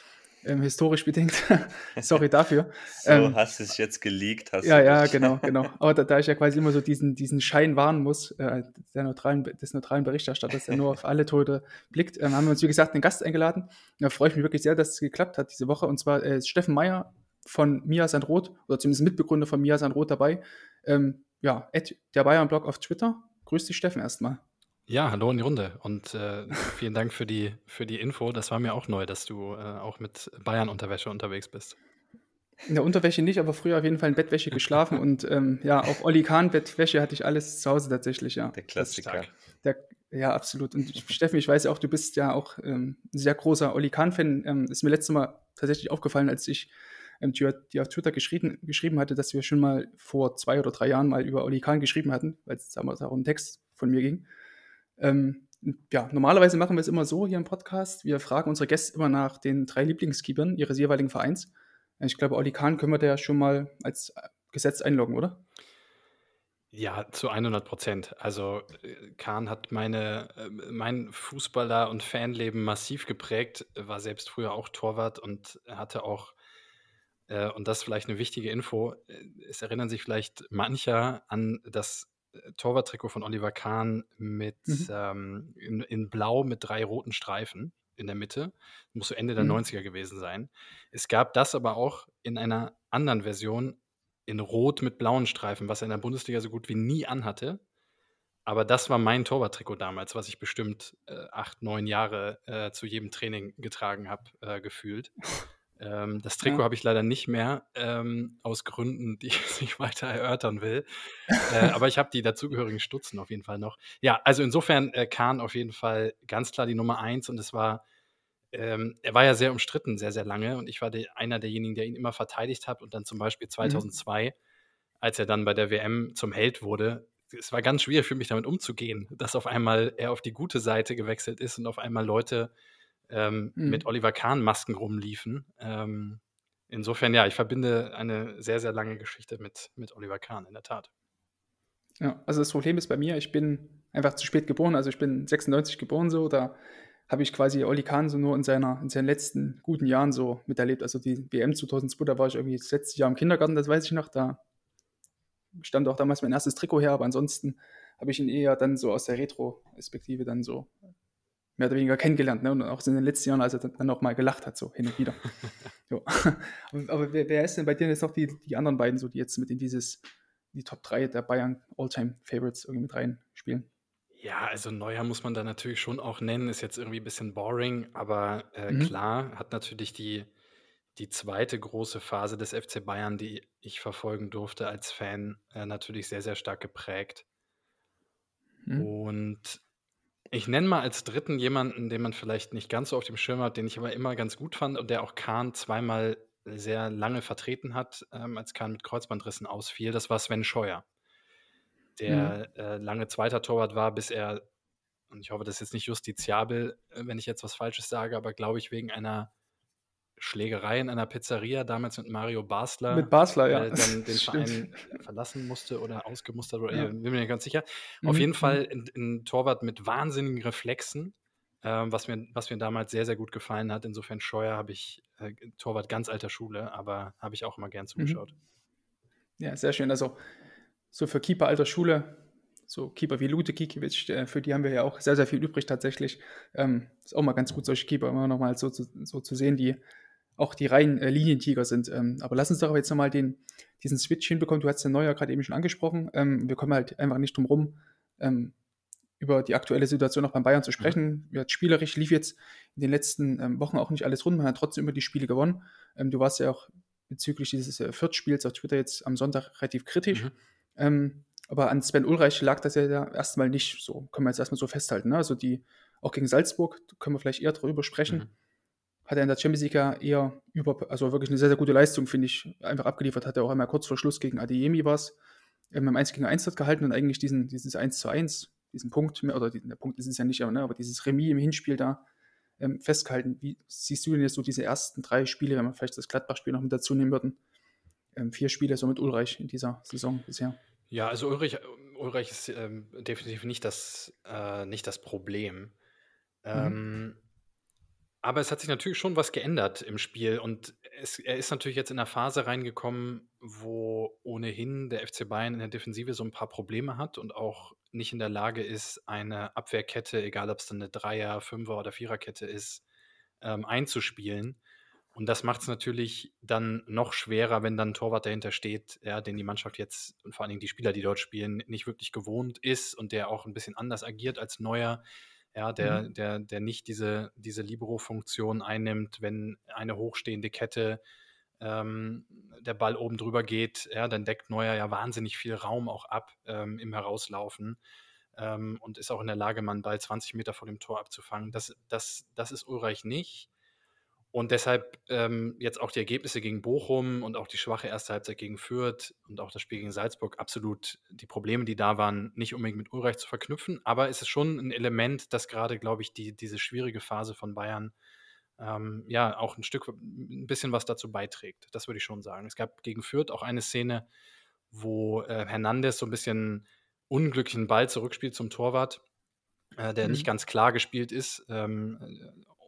ähm, historisch bedingt. Sorry dafür. so, ähm, hast du es jetzt geleakt, hast Ja, ja, genau, genau. Aber da, da, ich ja quasi immer so diesen, diesen Schein wahren muss, äh, der neutralen, des neutralen Berichterstatters, der nur auf alle Tode blickt, ähm, haben wir uns, wie gesagt, einen Gast eingeladen. Da freue ich mich wirklich sehr, dass es geklappt hat diese Woche. Und zwar äh, Steffen Meyer, von Mia Sandroth oder zumindest Mitbegründer von Mia Sandroth dabei. Ähm, ja, der Bayern-Blog auf Twitter. Grüß dich, Steffen, erstmal. Ja, hallo in die Runde und äh, vielen Dank für die, für die Info. Das war mir auch neu, dass du äh, auch mit Bayern-Unterwäsche unterwegs bist. In der Unterwäsche nicht, aber früher auf jeden Fall in Bettwäsche geschlafen und ähm, ja, auch Olli Kahn Bettwäsche hatte ich alles zu Hause tatsächlich, ja. Der Klassiker. Der, ja, absolut. Und Steffen, ich weiß ja auch, du bist ja auch ähm, ein sehr großer Olli Kahn-Fan. Ähm, ist mir letztes Mal tatsächlich aufgefallen, als ich ähm, die auf Twitter geschrieben, geschrieben hatte, dass wir schon mal vor zwei oder drei Jahren mal über Olli Kahn geschrieben hatten, weil es damals auch ein Text von mir ging. Ähm, ja, normalerweise machen wir es immer so hier im Podcast. Wir fragen unsere Gäste immer nach den drei Lieblingskeepern ihres jeweiligen Vereins. Ich glaube, Olli Kahn können wir da schon mal als äh, Gesetz einloggen, oder? Ja, zu 100 Prozent. Also äh, Kahn hat meine, äh, mein Fußballer- und Fanleben massiv geprägt, war selbst früher auch Torwart und hatte auch, äh, und das ist vielleicht eine wichtige Info, es erinnern sich vielleicht mancher an das Torwarttrikot von Oliver Kahn mit mhm. ähm, in, in, Blau mit drei roten Streifen in der Mitte. Muss so Ende der mhm. 90er gewesen sein. Es gab das aber auch in einer anderen Version in Rot mit blauen Streifen, was er in der Bundesliga so gut wie nie anhatte. Aber das war mein Torwarttrikot damals, was ich bestimmt äh, acht, neun Jahre äh, zu jedem Training getragen habe, äh, gefühlt. Ähm, das Trikot ja. habe ich leider nicht mehr, ähm, aus Gründen, die ich nicht weiter erörtern will. Äh, aber ich habe die dazugehörigen Stutzen auf jeden Fall noch. Ja, also insofern äh, Kahn auf jeden Fall ganz klar die Nummer eins und es war, ähm, er war ja sehr umstritten, sehr, sehr lange und ich war der, einer derjenigen, der ihn immer verteidigt hat und dann zum Beispiel 2002, mhm. als er dann bei der WM zum Held wurde, es war ganz schwierig für mich damit umzugehen, dass auf einmal er auf die gute Seite gewechselt ist und auf einmal Leute ähm, mhm. mit Oliver Kahn-Masken rumliefen. Ähm, insofern, ja, ich verbinde eine sehr, sehr lange Geschichte mit, mit Oliver Kahn, in der Tat. Ja, also das Problem ist bei mir, ich bin einfach zu spät geboren, also ich bin 96 geboren so, da habe ich quasi Oli Kahn so nur in, seiner, in seinen letzten guten Jahren so miterlebt. Also die WM 2002, da war ich irgendwie das letzte Jahr im Kindergarten, das weiß ich noch, da stand auch damals mein erstes Trikot her, aber ansonsten habe ich ihn eher dann so aus der Retro-Perspektive dann so mehr oder weniger kennengelernt. Ne? Und auch in den letzten Jahren, als er dann auch mal gelacht hat, so hin und wieder. aber, aber wer, wer, ist denn bei dir jetzt noch die, die anderen beiden, so die jetzt mit in dieses, die Top 3 der Bayern Alltime Favorites irgendwie mit reinspielen? Ja, also Neuer muss man da natürlich schon auch nennen, ist jetzt irgendwie ein bisschen boring, aber äh, mhm. klar, hat natürlich die, die zweite große Phase des FC Bayern, die ich verfolgen durfte als Fan, äh, natürlich sehr, sehr stark geprägt. Mhm. Und ich nenne mal als dritten jemanden, den man vielleicht nicht ganz so auf dem Schirm hat, den ich aber immer ganz gut fand und der auch Kahn zweimal sehr lange vertreten hat, ähm, als Kahn mit Kreuzbandrissen ausfiel. Das war Sven Scheuer, der mhm. äh, lange zweiter Torwart war, bis er, und ich hoffe, das ist jetzt nicht justiziabel, äh, wenn ich jetzt was Falsches sage, aber glaube ich, wegen einer Schlägerei in einer Pizzeria, damals mit Mario Basler. Mit Basler, ja. Äh, dann den Verein verlassen musste oder ausgemustert oder ja. bin mir nicht ganz sicher. Mhm. Auf jeden mhm. Fall ein, ein, Torwart mit wahnsinnigen Reflexen, äh, was, mir, was mir damals sehr, sehr gut gefallen hat. Insofern Scheuer habe ich, äh, Torwart ganz alter Schule, aber habe ich auch immer gern mhm. zugeschaut. Mhm. Ja, sehr schön. Also so für Keeper alter Schule, so Keeper wie Lute Kikiewicz, für die haben wir ja auch sehr, sehr viel übrig tatsächlich. Ähm, ist auch mal ganz gut, solche Keeper immer noch mal so, so, so zu sehen, die auch die reinen äh, Linientiger sind. Ähm, aber lass uns doch jetzt nochmal den, diesen Switch hinbekommen. Du hast den Neuer gerade eben schon angesprochen. Ähm, wir kommen halt einfach nicht drum rum, ähm, über die aktuelle Situation auch beim Bayern zu mhm. sprechen. Mhm. Ja, spielerisch lief jetzt in den letzten ähm, Wochen auch nicht alles rund. Man hat trotzdem über die Spiele gewonnen. Ähm, du warst ja auch bezüglich dieses äh, Viertspiels auf Twitter jetzt am Sonntag relativ kritisch. Mhm. Ähm, aber an Sven Ulreich lag das ja erstmal nicht so. Können wir jetzt erstmal so festhalten. Ne? Also die, auch gegen Salzburg, können wir vielleicht eher darüber sprechen. Mhm hat er in der Champions League ja eher über, also wirklich eine sehr, sehr gute Leistung, finde ich, einfach abgeliefert. Hat er auch einmal kurz vor Schluss gegen Adeyemi was ähm, im 1 gegen 1 dort gehalten und eigentlich diesen, dieses 1 zu 1, diesen Punkt, oder der Punkt ist es ja nicht, aber, ne, aber dieses Remis im Hinspiel da ähm, festgehalten. Wie siehst du denn jetzt so diese ersten drei Spiele, wenn wir vielleicht das Gladbach-Spiel noch mit dazu nehmen würden? Ähm, vier Spiele so mit Ulreich in dieser Saison bisher. Ja, also Ulrich, Ulreich ist ähm, definitiv nicht das, äh, nicht das Problem. Mhm. Aber es hat sich natürlich schon was geändert im Spiel und es, er ist natürlich jetzt in eine Phase reingekommen, wo ohnehin der FC Bayern in der Defensive so ein paar Probleme hat und auch nicht in der Lage ist, eine Abwehrkette, egal ob es dann eine Dreier-, Fünfer- oder Viererkette ist, ähm, einzuspielen. Und das macht es natürlich dann noch schwerer, wenn dann ein Torwart dahinter steht, ja, den die Mannschaft jetzt und vor allen Dingen die Spieler, die dort spielen, nicht wirklich gewohnt ist und der auch ein bisschen anders agiert als Neuer. Ja, der, mhm. der, der nicht diese, diese Libero-Funktion einnimmt, wenn eine hochstehende Kette ähm, der Ball oben drüber geht, ja, dann deckt Neuer ja wahnsinnig viel Raum auch ab ähm, im Herauslaufen ähm, und ist auch in der Lage, mal einen Ball 20 Meter vor dem Tor abzufangen. Das, das, das ist Ulreich nicht. Und deshalb ähm, jetzt auch die Ergebnisse gegen Bochum und auch die schwache erste Halbzeit gegen Fürth und auch das Spiel gegen Salzburg absolut die Probleme, die da waren, nicht unbedingt mit Ulreich zu verknüpfen. Aber es ist schon ein Element, das gerade, glaube ich, die, diese schwierige Phase von Bayern ähm, ja auch ein Stück, ein bisschen was dazu beiträgt. Das würde ich schon sagen. Es gab gegen Fürth auch eine Szene, wo äh, Hernandez so ein bisschen unglücklichen Ball zurückspielt zum Torwart, äh, der mhm. nicht ganz klar gespielt ist. Ähm,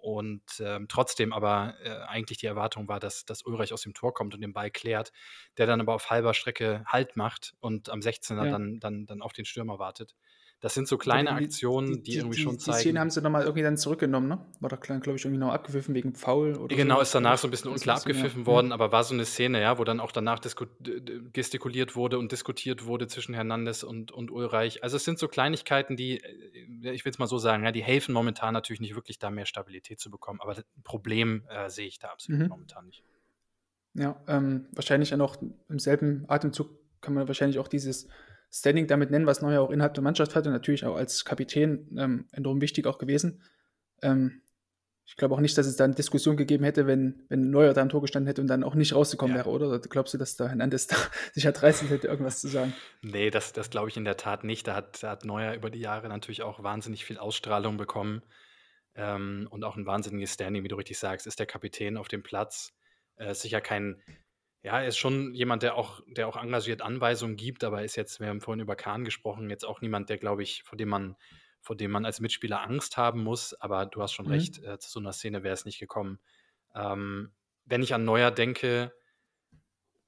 und ähm, trotzdem aber äh, eigentlich die Erwartung war, dass, dass Ulreich aus dem Tor kommt und den Ball klärt, der dann aber auf halber Strecke Halt macht und am 16er ja. dann, dann, dann auf den Stürmer wartet. Das sind so kleine die, Aktionen, die, die, irgendwie schon zeigen. Die Szene haben sie nochmal irgendwie dann zurückgenommen, ne? War doch, glaube ich, irgendwie noch abgepfiffen wegen Foul oder Genau, so. ist danach so ein bisschen unklar abgepfiffen ja. worden, aber war so eine Szene, ja, wo dann auch danach gestikuliert wurde und diskutiert wurde zwischen Hernandez und, und Ulreich. Also es sind so Kleinigkeiten, die, äh, ich will es mal so sagen, ja, die helfen momentan natürlich nicht wirklich, da mehr Stabilität zu bekommen. Aber das Problem äh, sehe ich da absolut mhm. momentan nicht. Ja, ähm, wahrscheinlich ja noch im selben Atemzug kann man wahrscheinlich auch dieses Standing damit nennen, was Neuer auch innerhalb der Mannschaft hatte, natürlich auch als Kapitän ähm, enorm wichtig auch gewesen. Ähm, ich glaube auch nicht, dass es da eine Diskussion gegeben hätte, wenn, wenn Neuer da im Tor gestanden hätte und dann auch nicht rausgekommen ja. wäre, oder? glaubst du, dass da Hernandez da sich reißen hätte, irgendwas zu sagen? Nee, das, das glaube ich in der Tat nicht. Da hat, da hat Neuer über die Jahre natürlich auch wahnsinnig viel Ausstrahlung bekommen ähm, und auch ein wahnsinniges Standing, wie du richtig sagst, ist der Kapitän auf dem Platz. Äh, sicher kein, ja, er ist schon jemand, der auch, der auch engagiert Anweisungen gibt, aber ist jetzt, wir haben vorhin über Kahn gesprochen, jetzt auch niemand, der, glaube ich, vor dem man, vor dem man als Mitspieler Angst haben muss. Aber du hast schon mhm. recht, äh, zu so einer Szene wäre es nicht gekommen. Ähm, wenn ich an Neuer denke,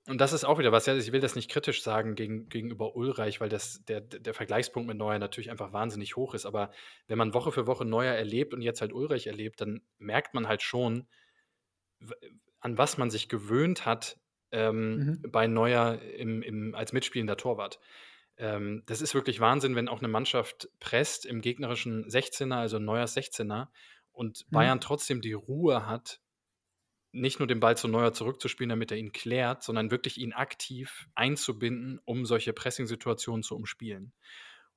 und das ist auch wieder was, ja, ich will das nicht kritisch sagen gegen, gegenüber Ulreich, weil das, der, der Vergleichspunkt mit Neuer natürlich einfach wahnsinnig hoch ist. Aber wenn man Woche für Woche Neuer erlebt und jetzt halt Ulreich erlebt, dann merkt man halt schon, an was man sich gewöhnt hat, ähm, mhm. bei Neuer im, im, als mitspielender Torwart. Ähm, das ist wirklich Wahnsinn, wenn auch eine Mannschaft presst im gegnerischen 16er, also Neuers 16er, und mhm. Bayern trotzdem die Ruhe hat, nicht nur den Ball zu Neuer zurückzuspielen, damit er ihn klärt, sondern wirklich ihn aktiv einzubinden, um solche Pressing-Situationen zu umspielen.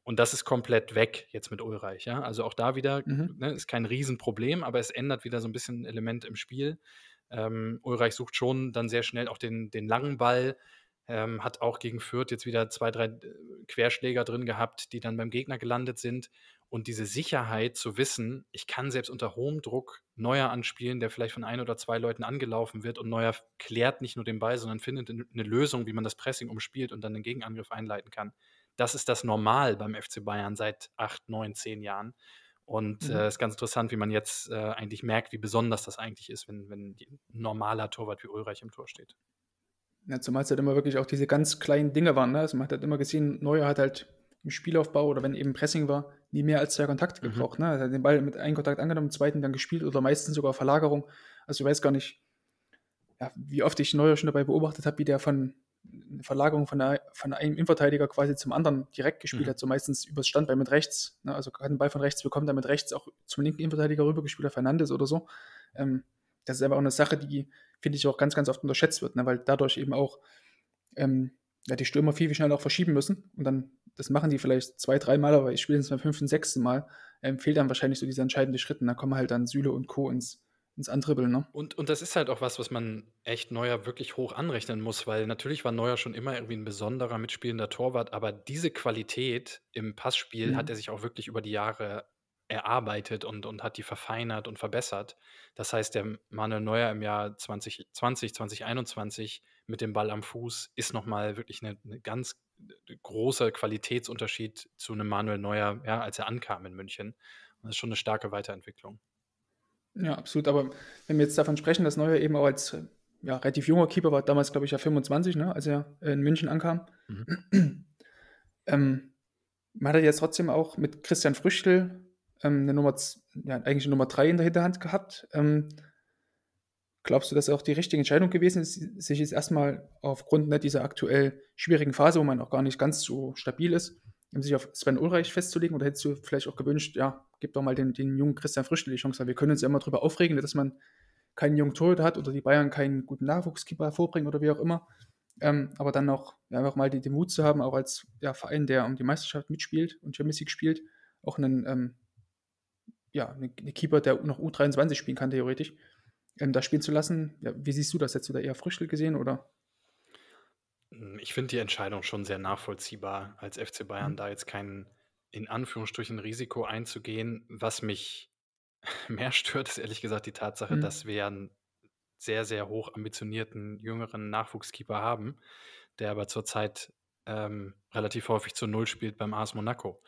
Und das ist komplett weg jetzt mit Ulreich. Ja? Also auch da wieder mhm. ne, ist kein Riesenproblem, aber es ändert wieder so ein bisschen ein Element im Spiel. Ähm, Ulreich sucht schon dann sehr schnell auch den, den langen Ball, ähm, hat auch gegen Fürth jetzt wieder zwei, drei äh, Querschläger drin gehabt, die dann beim Gegner gelandet sind. Und diese Sicherheit zu wissen, ich kann selbst unter hohem Druck Neuer anspielen, der vielleicht von ein oder zwei Leuten angelaufen wird und Neuer klärt nicht nur den Ball, sondern findet eine Lösung, wie man das Pressing umspielt und dann den Gegenangriff einleiten kann. Das ist das Normal beim FC Bayern seit acht, neun, zehn Jahren. Und es mhm. äh, ist ganz interessant, wie man jetzt äh, eigentlich merkt, wie besonders das eigentlich ist, wenn, wenn ein normaler Torwart wie Ulreich im Tor steht. Ja, zumal es halt immer wirklich auch diese ganz kleinen Dinge waren. Ne? Also man hat halt immer gesehen, Neuer hat halt im Spielaufbau oder wenn eben Pressing war, nie mehr als zwei Kontakte mhm. gebraucht. Ne? Er hat den Ball mit einem Kontakt angenommen, im zweiten dann gespielt oder meistens sogar Verlagerung. Also ich weiß gar nicht, ja, wie oft ich Neuer schon dabei beobachtet habe, wie der von eine Verlagerung von, der, von einem Innenverteidiger quasi zum anderen direkt gespielt mhm. hat, so meistens übers Standbein mit rechts. Ne? Also hat den Ball von rechts bekommen, dann mit rechts auch zum linken Innenverteidiger rübergespielt, auf Fernandes oder so. Ähm, das ist aber auch eine Sache, die, finde ich, auch ganz, ganz oft unterschätzt wird, ne? weil dadurch eben auch ähm, ja, die Stürmer viel, viel schneller auch verschieben müssen. Und dann, das machen die vielleicht zwei, drei Mal, aber ich spiele es beim fünften, sechsten Mal, ähm, fehlt dann wahrscheinlich so dieser entscheidende Schritt. Und dann kommen halt dann Süle und Co. ins, ins Antribbeln. Ne? Und, und das ist halt auch was, was man echt Neuer wirklich hoch anrechnen muss, weil natürlich war Neuer schon immer irgendwie ein besonderer mitspielender Torwart, aber diese Qualität im Passspiel mhm. hat er sich auch wirklich über die Jahre erarbeitet und, und hat die verfeinert und verbessert. Das heißt, der Manuel Neuer im Jahr 2020, 2021 mit dem Ball am Fuß ist nochmal wirklich eine ganz großer Qualitätsunterschied zu einem Manuel Neuer, ja, als er ankam in München. Und das ist schon eine starke Weiterentwicklung. Ja, absolut. Aber wenn wir jetzt davon sprechen, dass Neuer eben auch als ja, relativ junger Keeper war, damals glaube ich ja 25, ne, als er in München ankam. Mhm. ähm, man hat jetzt trotzdem auch mit Christian Früchtel ähm, eine Nummer, ja, eigentlich eine Nummer 3 in der Hinterhand gehabt. Ähm, Glaubst du, dass auch die richtige Entscheidung gewesen ist, sich jetzt erstmal aufgrund ne, dieser aktuell schwierigen Phase, wo man auch gar nicht ganz so stabil ist, sich auf Sven Ulreich festzulegen? Oder hättest du vielleicht auch gewünscht, ja, gib doch mal den, den jungen Christian Frischl die Chance, weil wir können uns ja immer darüber aufregen, dass man keinen jungen Torhüter hat oder die Bayern keinen guten Nachwuchskeeper vorbringen oder wie auch immer. Ähm, aber dann noch ja, einfach mal den, Mut zu haben, auch als ja, Verein, der um die Meisterschaft mitspielt und Champions League spielt, auch einen, ähm, ja, einen, einen Keeper, der noch U23 spielen kann, theoretisch, ähm, da spielen zu lassen. Ja, wie siehst du das? Hättest du da eher Frischl gesehen oder? Hm, ich finde die Entscheidung schon sehr nachvollziehbar, als FC Bayern mhm. da jetzt kein in Anführungsstrichen Risiko einzugehen. Was mich mehr stört, ist ehrlich gesagt die Tatsache, mhm. dass wir einen sehr, sehr hoch ambitionierten jüngeren Nachwuchskeeper haben, der aber zurzeit ähm, relativ häufig zu Null spielt beim AS Monaco.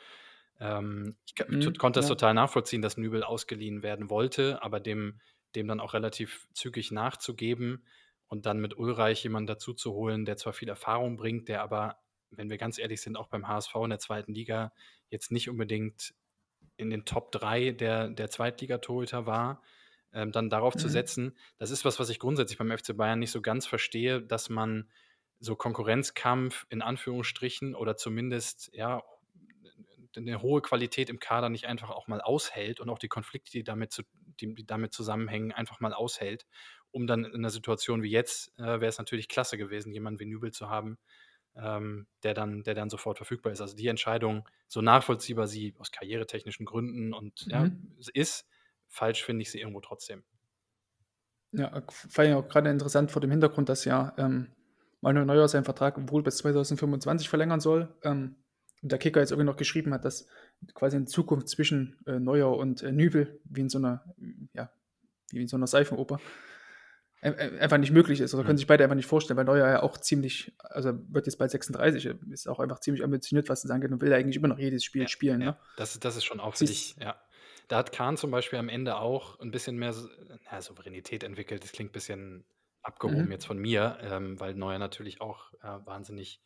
Ähm, ich mhm, konnte das ja. total nachvollziehen, dass Nübel ausgeliehen werden wollte, aber dem dem dann auch relativ zügig nachzugeben und dann mit Ulreich jemanden dazu zu holen, der zwar viel Erfahrung bringt, der aber, wenn wir ganz ehrlich sind, auch beim HSV in der zweiten Liga jetzt nicht unbedingt in den Top 3 der, der Zweitligatorhüter war, ähm, dann darauf mhm. zu setzen, das ist was, was ich grundsätzlich beim FC Bayern nicht so ganz verstehe, dass man so Konkurrenzkampf in Anführungsstrichen oder zumindest ja eine hohe Qualität im Kader nicht einfach auch mal aushält und auch die Konflikte, die damit, zu, die, die damit zusammenhängen, einfach mal aushält, um dann in einer Situation wie jetzt, äh, wäre es natürlich klasse gewesen, jemanden wie Nübel zu haben, ähm, der, dann, der dann sofort verfügbar ist. Also die Entscheidung, so nachvollziehbar sie aus karrieretechnischen Gründen und mhm. ja, ist, falsch finde ich sie irgendwo trotzdem. Ja, fand ich auch gerade interessant vor dem Hintergrund, dass ja ähm, Manuel Neuer seinen Vertrag wohl bis 2025 verlängern soll. Ähm, und der Kicker jetzt irgendwie noch geschrieben hat, dass quasi in Zukunft zwischen äh, Neuer und äh, Nübel, wie in so einer, ja, wie in so einer Seifenoper, einfach nicht möglich ist. Oder mhm. können sich beide einfach nicht vorstellen, weil Neuer ja auch ziemlich, also wird jetzt bald 36, ist auch einfach ziemlich ambitioniert, was es angeht und will eigentlich immer noch jedes Spiel ja, spielen. Ja. Ne? Das, das ist schon auffällig, ja. Da hat Kahn zum Beispiel am Ende auch ein bisschen mehr na, Souveränität entwickelt. Das klingt ein bisschen abgehoben mhm. jetzt von mir, ähm, weil Neuer natürlich auch äh, wahnsinnig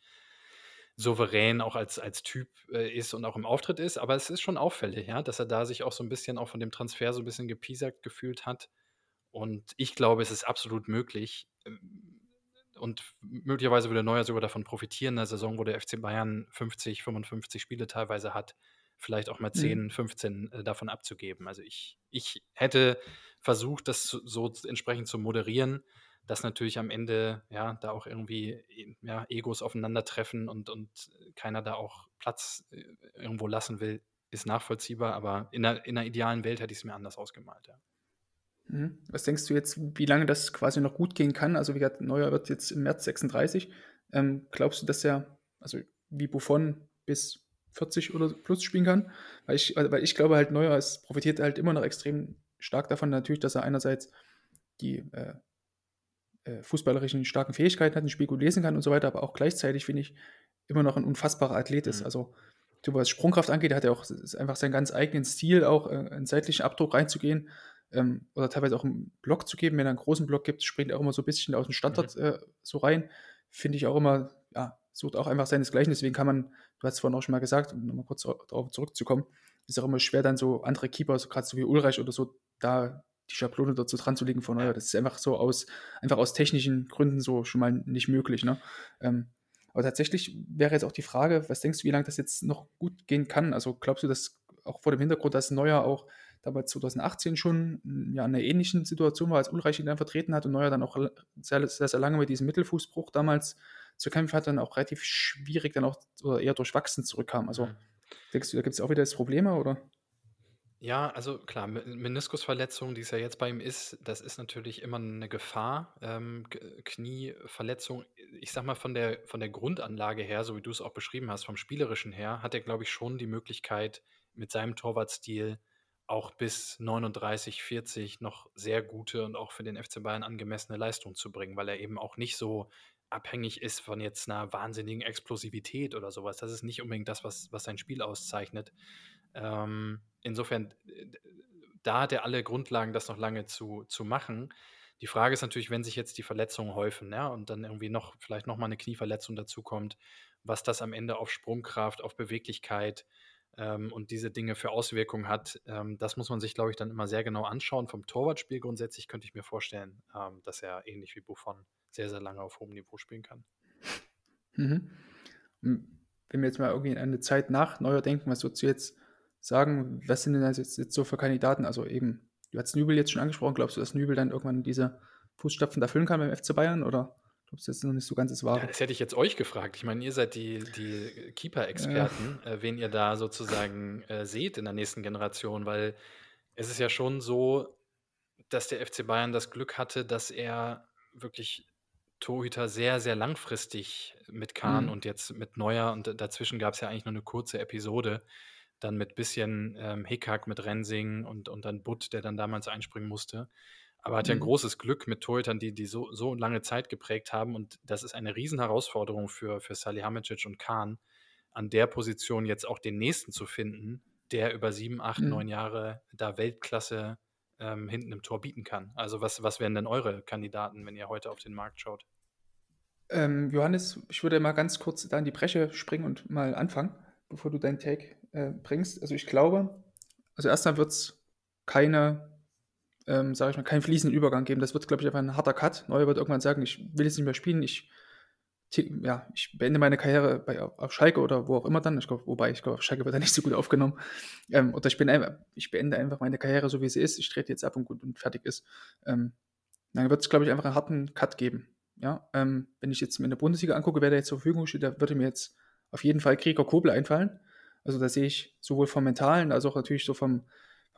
souverän auch als, als Typ äh, ist und auch im Auftritt ist. Aber es ist schon auffällig, ja, dass er da sich auch so ein bisschen auch von dem Transfer so ein bisschen gepiesackt gefühlt hat. Und ich glaube, es ist absolut möglich. Ähm, und möglicherweise würde Neuer sogar davon profitieren, in einer Saison, wo der FC Bayern 50, 55 Spiele teilweise hat, vielleicht auch mal 10, mhm. 15 äh, davon abzugeben. Also ich, ich hätte versucht, das so, entsprechend zu moderieren dass natürlich am Ende ja da auch irgendwie ja, Egos aufeinandertreffen und, und keiner da auch Platz äh, irgendwo lassen will, ist nachvollziehbar, aber in einer, in einer idealen Welt hätte ich es mir anders ausgemalt, ja. Mhm. Was denkst du jetzt, wie lange das quasi noch gut gehen kann? Also wie gesagt, Neuer wird jetzt im März 36. Ähm, glaubst du, dass er, also wie Buffon bis 40 oder plus spielen kann? Weil ich, weil ich glaube halt, Neuer ist, profitiert halt immer noch extrem stark davon, natürlich, dass er einerseits die äh, äh, fußballerischen starken Fähigkeiten hat, ein Spiel gut lesen kann und so weiter, aber auch gleichzeitig, finde ich, immer noch ein unfassbarer Athlet ist. Mhm. Also, so was Sprungkraft angeht, hat ja auch einfach seinen ganz eigenen Stil, auch äh, einen seitlichen Abdruck reinzugehen ähm, oder teilweise auch einen Block zu geben. Wenn er einen großen Block gibt, springt er auch immer so ein bisschen aus dem Standard mhm. äh, so rein. Finde ich auch immer, ja, sucht auch einfach seinesgleichen. Deswegen kann man, du hast es vorhin auch schon mal gesagt, um nochmal kurz darauf zurückzukommen, ist auch immer schwer, dann so andere Keeper, so, gerade so wie Ulreich oder so, da die Schablone dazu dran zu legen von Neuer. Das ist einfach so aus, einfach aus technischen Gründen so schon mal nicht möglich. Ne? Ähm, aber tatsächlich wäre jetzt auch die Frage, was denkst du, wie lange das jetzt noch gut gehen kann? Also glaubst du, dass auch vor dem Hintergrund, dass Neuer auch damals 2018 schon ja, in einer ähnlichen Situation war, als Ulreich ihn dann vertreten hat und Neuer dann auch sehr, sehr, sehr lange mit diesem Mittelfußbruch damals zu kämpfen hat, dann auch relativ schwierig dann auch oder eher durchwachsen zurückkam. Also mhm. denkst du, da gibt es auch wieder das Probleme oder? Ja, also klar, Meniskusverletzung, die es ja jetzt bei ihm ist, das ist natürlich immer eine Gefahr. Ähm, Knieverletzung, ich sag mal, von der, von der Grundanlage her, so wie du es auch beschrieben hast, vom Spielerischen her, hat er, glaube ich, schon die Möglichkeit, mit seinem Torwartstil auch bis 39, 40 noch sehr gute und auch für den FC Bayern angemessene Leistung zu bringen, weil er eben auch nicht so abhängig ist von jetzt einer wahnsinnigen Explosivität oder sowas. Das ist nicht unbedingt das, was, was sein Spiel auszeichnet. Ähm, insofern, da hat er alle Grundlagen, das noch lange zu, zu machen. Die Frage ist natürlich, wenn sich jetzt die Verletzungen häufen ja, und dann irgendwie noch vielleicht nochmal eine Knieverletzung dazukommt, was das am Ende auf Sprungkraft, auf Beweglichkeit ähm, und diese Dinge für Auswirkungen hat. Ähm, das muss man sich, glaube ich, dann immer sehr genau anschauen. Vom Torwartspiel grundsätzlich könnte ich mir vorstellen, ähm, dass er ähnlich wie Buffon sehr, sehr lange auf hohem Niveau spielen kann. Mhm. Wenn wir jetzt mal irgendwie in eine Zeit nach Neuer denken, was würdest du jetzt sagen, was sind denn jetzt, jetzt so für Kandidaten? Also eben, du hast Nübel jetzt schon angesprochen, glaubst du, dass Nübel dann irgendwann diese Fußstapfen erfüllen kann beim FC Bayern oder glaubst du, das ist noch nicht so ganz das Wahre? Ja, das hätte ich jetzt euch gefragt. Ich meine, ihr seid die, die Keeper-Experten, ja. äh, wen ihr da sozusagen äh, seht in der nächsten Generation, weil es ist ja schon so, dass der FC Bayern das Glück hatte, dass er wirklich Torhüter sehr, sehr langfristig mit Kahn mhm. und jetzt mit Neuer und dazwischen gab es ja eigentlich nur eine kurze Episode, dann mit bisschen ähm, Hickhack mit Rensing und, und dann Butt, der dann damals einspringen musste. Aber hat ja ein mhm. großes Glück mit Torhütern, die, die so, so lange Zeit geprägt haben. Und das ist eine Riesenherausforderung für, für Salihamidzic und Kahn, an der Position jetzt auch den nächsten zu finden, der über sieben, acht, mhm. neun Jahre da Weltklasse ähm, hinten im Tor bieten kann. Also was, was wären denn eure Kandidaten, wenn ihr heute auf den Markt schaut? Ähm, Johannes, ich würde mal ganz kurz da in die Breche springen und mal anfangen, bevor du deinen Take äh, bringst. Also ich glaube, also erstmal wird es keine, ähm, sage ich mal, keinen fließenden Übergang geben. Das wird, glaube ich, einfach ein harter Cut. Neuer wird irgendwann sagen, ich will jetzt nicht mehr spielen, ich ja, ich beende meine Karriere bei, auf Schalke oder wo auch immer dann. Ich glaube, wobei, ich glaube, auf Schalke wird er nicht so gut aufgenommen. Ähm, oder ich, bin ich beende einfach meine Karriere so, wie sie ist. Ich trete jetzt ab und gut und fertig ist. Ähm, dann wird es, glaube ich, einfach einen harten Cut geben. Ja, ähm, wenn ich jetzt mir in der Bundesliga angucke, wer da jetzt zur Verfügung steht, da würde mir jetzt auf jeden Fall Gregor Kobel einfallen. Also da sehe ich sowohl vom Mentalen als auch natürlich so vom,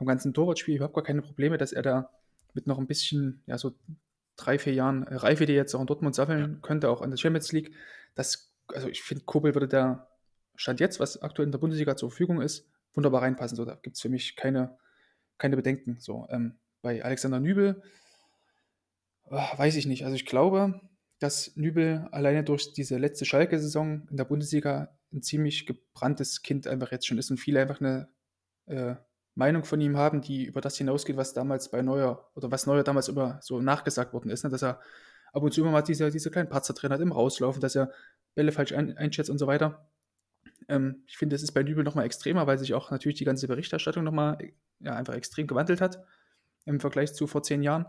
vom ganzen Torwartspiel überhaupt gar keine Probleme, dass er da mit noch ein bisschen, ja, so drei, vier Jahren Reife, die jetzt auch in Dortmund sammeln könnte, auch an der Champions League. Das, also ich finde, Kobel würde da Stand jetzt, was aktuell in der Bundesliga zur Verfügung ist, wunderbar reinpassen. So, da gibt es für mich keine, keine Bedenken. So, ähm, bei Alexander Nübel oh, weiß ich nicht. Also ich glaube, dass Nübel alleine durch diese letzte Schalke-Saison in der Bundesliga ein ziemlich gebranntes Kind einfach jetzt schon ist und viele einfach eine äh, Meinung von ihm haben, die über das hinausgeht, was damals bei Neuer oder was Neuer damals über so nachgesagt worden ist, ne? dass er ab und zu immer mal diese, diese kleinen Patzer drin hat im Rauslaufen, dass er Bälle falsch ein, einschätzt und so weiter. Ähm, ich finde, das ist bei Nübel nochmal extremer, weil sich auch natürlich die ganze Berichterstattung nochmal ja, einfach extrem gewandelt hat im Vergleich zu vor zehn Jahren.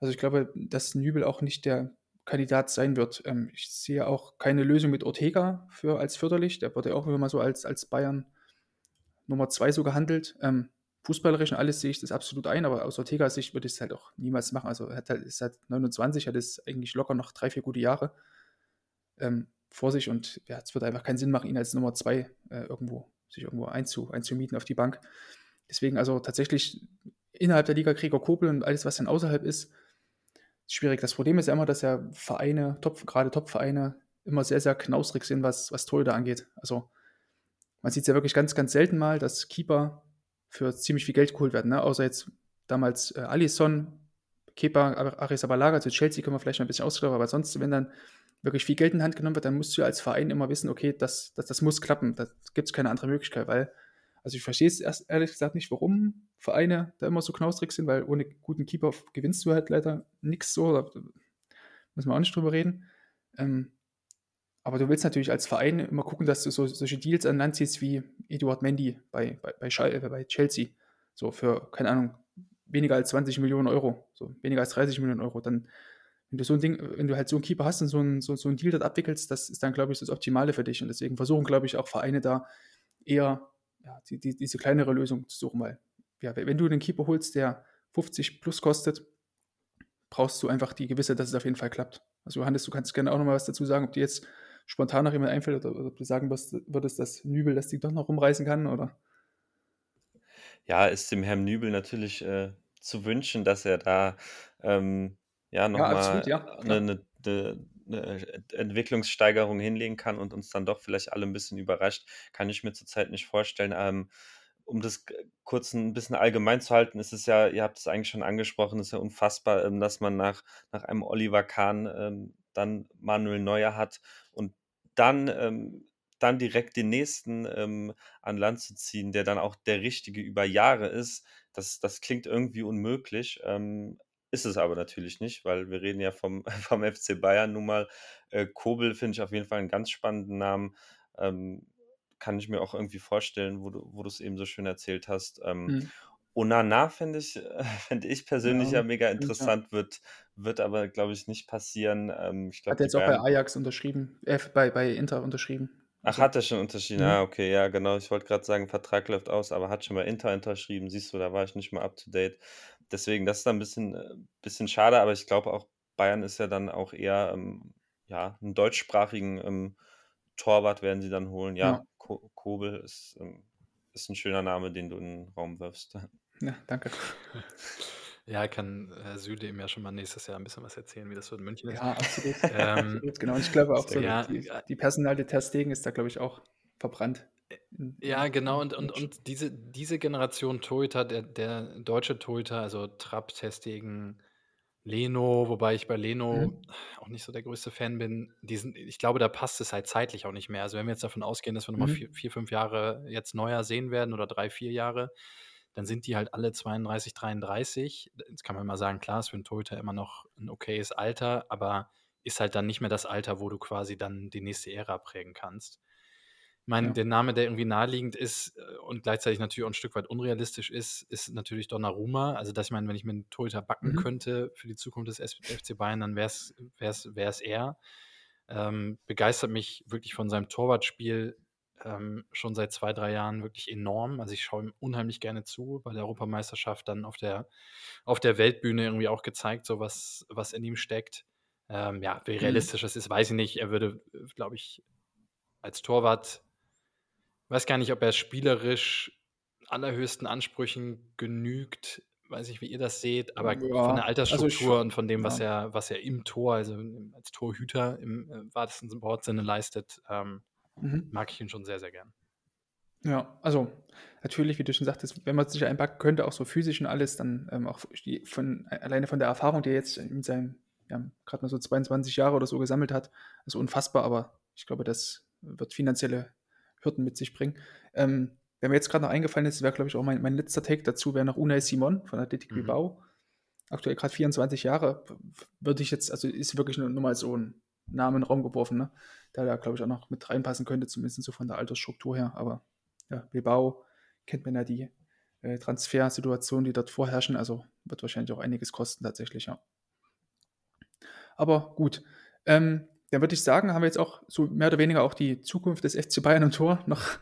Also ich glaube, dass Nübel auch nicht der Kandidat sein wird. Ähm, ich sehe auch keine Lösung mit Ortega für als Förderlich. Der wurde auch immer mal so als, als Bayern Nummer zwei so gehandelt. Ähm, fußballerisch und alles sehe ich das absolut ein, aber aus Ortegas Sicht würde ich es halt auch niemals machen. Also er hat halt, ist halt 29, hat es eigentlich locker noch drei, vier gute Jahre ähm, vor sich und ja, es wird einfach keinen Sinn machen, ihn als Nummer zwei äh, irgendwo, sich irgendwo einzu, einzumieten auf die Bank. Deswegen also tatsächlich innerhalb der Liga Gregor Kobel und alles, was dann außerhalb ist, schwierig. Das Problem ist ja immer, dass ja Vereine, Top, gerade Top-Vereine, immer sehr, sehr knausrig sind, was, was Torhüter angeht. Also man sieht es ja wirklich ganz, ganz selten mal, dass Keeper für ziemlich viel Geld geholt werden. Ne? Außer jetzt damals äh, Alisson, Keeper, Arisabalaga zu Chelsea können wir vielleicht mal ein bisschen ausklappen, aber sonst, wenn dann wirklich viel Geld in Hand genommen wird, dann musst du als Verein immer wissen, okay, das, das, das muss klappen. Da gibt es keine andere Möglichkeit, weil, also ich verstehe es erst ehrlich gesagt nicht, warum Vereine da immer so knausrig sind, weil ohne guten Keeper gewinnst du halt leider nichts so. Da müssen wir auch nicht drüber reden. Ähm, aber du willst natürlich als Verein immer gucken, dass du so, solche Deals an Land ziehst wie Eduard Mendy bei, bei, bei, äh, bei Chelsea. So für, keine Ahnung, weniger als 20 Millionen Euro, so weniger als 30 Millionen Euro. Dann, wenn du so ein Ding, wenn du halt so einen Keeper hast und so ein, so, so ein Deal dort abwickelst, das ist dann, glaube ich, das Optimale für dich. Und deswegen versuchen, glaube ich, auch Vereine da eher ja, die, die, diese kleinere Lösung zu suchen, weil ja, wenn du einen Keeper holst, der 50 plus kostet, brauchst du einfach die Gewisse, dass es auf jeden Fall klappt. Also Johannes, du kannst gerne auch noch mal was dazu sagen, ob die jetzt spontan noch jemand einfällt oder, oder ob du sagen würdest, dass Nübel das Ding doch noch rumreißen kann, oder? Ja, ist dem Herrn Nübel natürlich äh, zu wünschen, dass er da ähm, ja nochmal ja, ja, eine, eine, eine, Entwicklungssteigerung hinlegen kann und uns dann doch vielleicht alle ein bisschen überrascht, kann ich mir zurzeit nicht vorstellen. Ähm, um das kurz ein bisschen allgemein zu halten, ist es ja, ihr habt es eigentlich schon angesprochen, ist ja unfassbar, ähm, dass man nach, nach einem Oliver Kahn ähm, dann Manuel Neuer hat und dann, ähm, dann direkt den nächsten ähm, an Land zu ziehen, der dann auch der richtige über Jahre ist, das, das klingt irgendwie unmöglich. Ähm, ist es aber natürlich nicht, weil wir reden ja vom, vom FC Bayern nun mal. Äh, Kobel finde ich auf jeden Fall einen ganz spannenden Namen. Ähm, kann ich mir auch irgendwie vorstellen, wo du, es eben so schön erzählt hast. Ähm, mhm. Onana fände ich, fänd ich persönlich ja, ja mega interessant, ja. wird, wird aber, glaube ich, nicht passieren. Ähm, ich glaub, Hat er jetzt auch bei Ajax unterschrieben, äh, bei, bei Inter unterschrieben. Ach, also, hat er schon unterschrieben? Ja. Ah, okay, ja, genau. Ich wollte gerade sagen, Vertrag läuft aus, aber hat schon bei Inter unterschrieben. Siehst du, da war ich nicht mal up to date. Deswegen, das ist dann ein bisschen, äh, bisschen schade, aber ich glaube auch, Bayern ist ja dann auch eher ähm, ja, einen deutschsprachigen ähm, Torwart werden sie dann holen. Ja, ja. Ko Kobel ist, ähm, ist ein schöner Name, den du in den Raum wirfst. Ja, danke. Ja, kann Herr Süle ihm ja schon mal nächstes Jahr ein bisschen was erzählen, wie das so in München ist. Ja, absolut. ähm, absolut genau. Und ich glaube auch so, ja, die, die Personal Ter Stegen ist da, glaube ich, auch verbrannt. Ja, genau. Und, und, und diese, diese Generation Torhüter, der, der deutsche Torhüter, also Trapp, Testegen, Leno, wobei ich bei Leno mhm. auch nicht so der größte Fan bin. Diesen, ich glaube, da passt es halt zeitlich auch nicht mehr. Also wenn wir jetzt davon ausgehen, dass wir nochmal mhm. vier, vier, fünf Jahre jetzt neuer sehen werden oder drei, vier Jahre, dann sind die halt alle 32, 33. Jetzt kann man mal sagen, klar, ist für einen Torhüter immer noch ein okayes Alter, aber ist halt dann nicht mehr das Alter, wo du quasi dann die nächste Ära prägen kannst. Ich meine, ja. der Name, der irgendwie naheliegend ist äh, und gleichzeitig natürlich auch ein Stück weit unrealistisch ist, ist natürlich Donnarumma. Also, dass ich meine, wenn ich mir einen Torhüter backen mhm. könnte für die Zukunft des FC Bayern, dann wäre es er. Ähm, begeistert mich wirklich von seinem Torwartspiel ähm, schon seit zwei, drei Jahren wirklich enorm. Also ich schaue ihm unheimlich gerne zu, bei der Europameisterschaft dann auf der, auf der Weltbühne irgendwie auch gezeigt, so was, was in ihm steckt. Ähm, ja, wie mhm. realistisch das ist, weiß ich nicht. Er würde, glaube ich, als Torwart, weiß gar nicht, ob er spielerisch allerhöchsten Ansprüchen genügt. Weiß nicht, wie ihr das seht, aber ja, von der also Altersstruktur also und von dem, was ja. er, was er im Tor, also als Torhüter im äh, wahrsten Wortsinne leistet, ähm, Mhm. Mag ich ihn schon sehr, sehr gern. Ja, also natürlich, wie du schon sagtest, wenn man sich einpacken könnte, auch so physisch und alles, dann ähm, auch von, alleine von der Erfahrung, die er jetzt in seinem, ja, gerade mal so 22 Jahre oder so gesammelt hat, ist unfassbar, aber ich glaube, das wird finanzielle Hürden mit sich bringen. Ähm, wer mir jetzt gerade noch eingefallen ist, wäre, glaube ich, auch mein, mein letzter Take dazu, wäre noch Unai Simon von Athletic mhm. Bilbao. Aktuell gerade 24 Jahre, würde ich jetzt, also ist wirklich nur, nur mal so ein Name in den Raum geworfen, ne? der da, glaube ich, auch noch mit reinpassen könnte, zumindest so von der Altersstruktur her. Aber ja, Bilbao kennt man ja die äh, Transfersituationen, die dort vorherrschen, also wird wahrscheinlich auch einiges kosten tatsächlich, ja. Aber gut, ähm, dann würde ich sagen, haben wir jetzt auch so mehr oder weniger auch die Zukunft des FC Bayern und Tor noch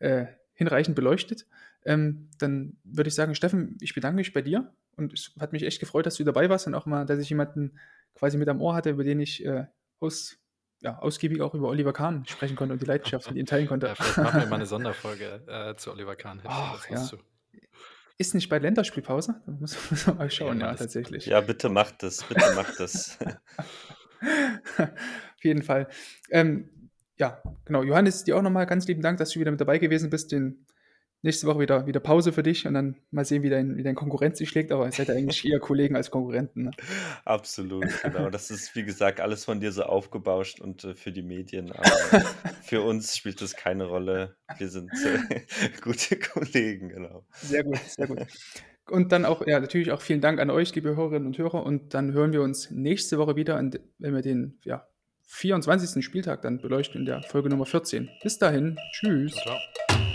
äh, hinreichend beleuchtet. Ähm, dann würde ich sagen, Steffen, ich bedanke mich bei dir und es hat mich echt gefreut, dass du dabei warst und auch mal, dass ich jemanden quasi mit am Ohr hatte, über den ich äh, aus, ja, ausgiebig auch über Oliver Kahn sprechen konnte und die Leidenschaft mit ihm teilen konnte. Ja, vielleicht machen wir mal eine Sonderfolge äh, zu Oliver Kahn. Ach, ja. Ist nicht bei Länderspielpause? Da muss, muss man mal schauen, ja, ja tatsächlich. Ja, bitte macht das, bitte macht das. Auf jeden Fall. Ähm, ja, genau. Johannes, dir auch nochmal ganz lieben Dank, dass du wieder mit dabei gewesen bist. Den nächste Woche wieder, wieder Pause für dich und dann mal sehen, wie dein, wie dein Konkurrent sich schlägt. Aber ihr seid ja eigentlich eher Kollegen als Konkurrenten. Ne? Absolut, genau. Das ist, wie gesagt, alles von dir so aufgebauscht und äh, für die Medien. Aber für uns spielt das keine Rolle. Wir sind äh, gute Kollegen, genau. Sehr gut, sehr gut. Und dann auch, ja, natürlich auch vielen Dank an euch, liebe Hörerinnen und Hörer. Und dann hören wir uns nächste Woche wieder, wenn wir den ja, 24. Spieltag dann beleuchten in der Folge Nummer 14. Bis dahin, tschüss. Ciao. ciao.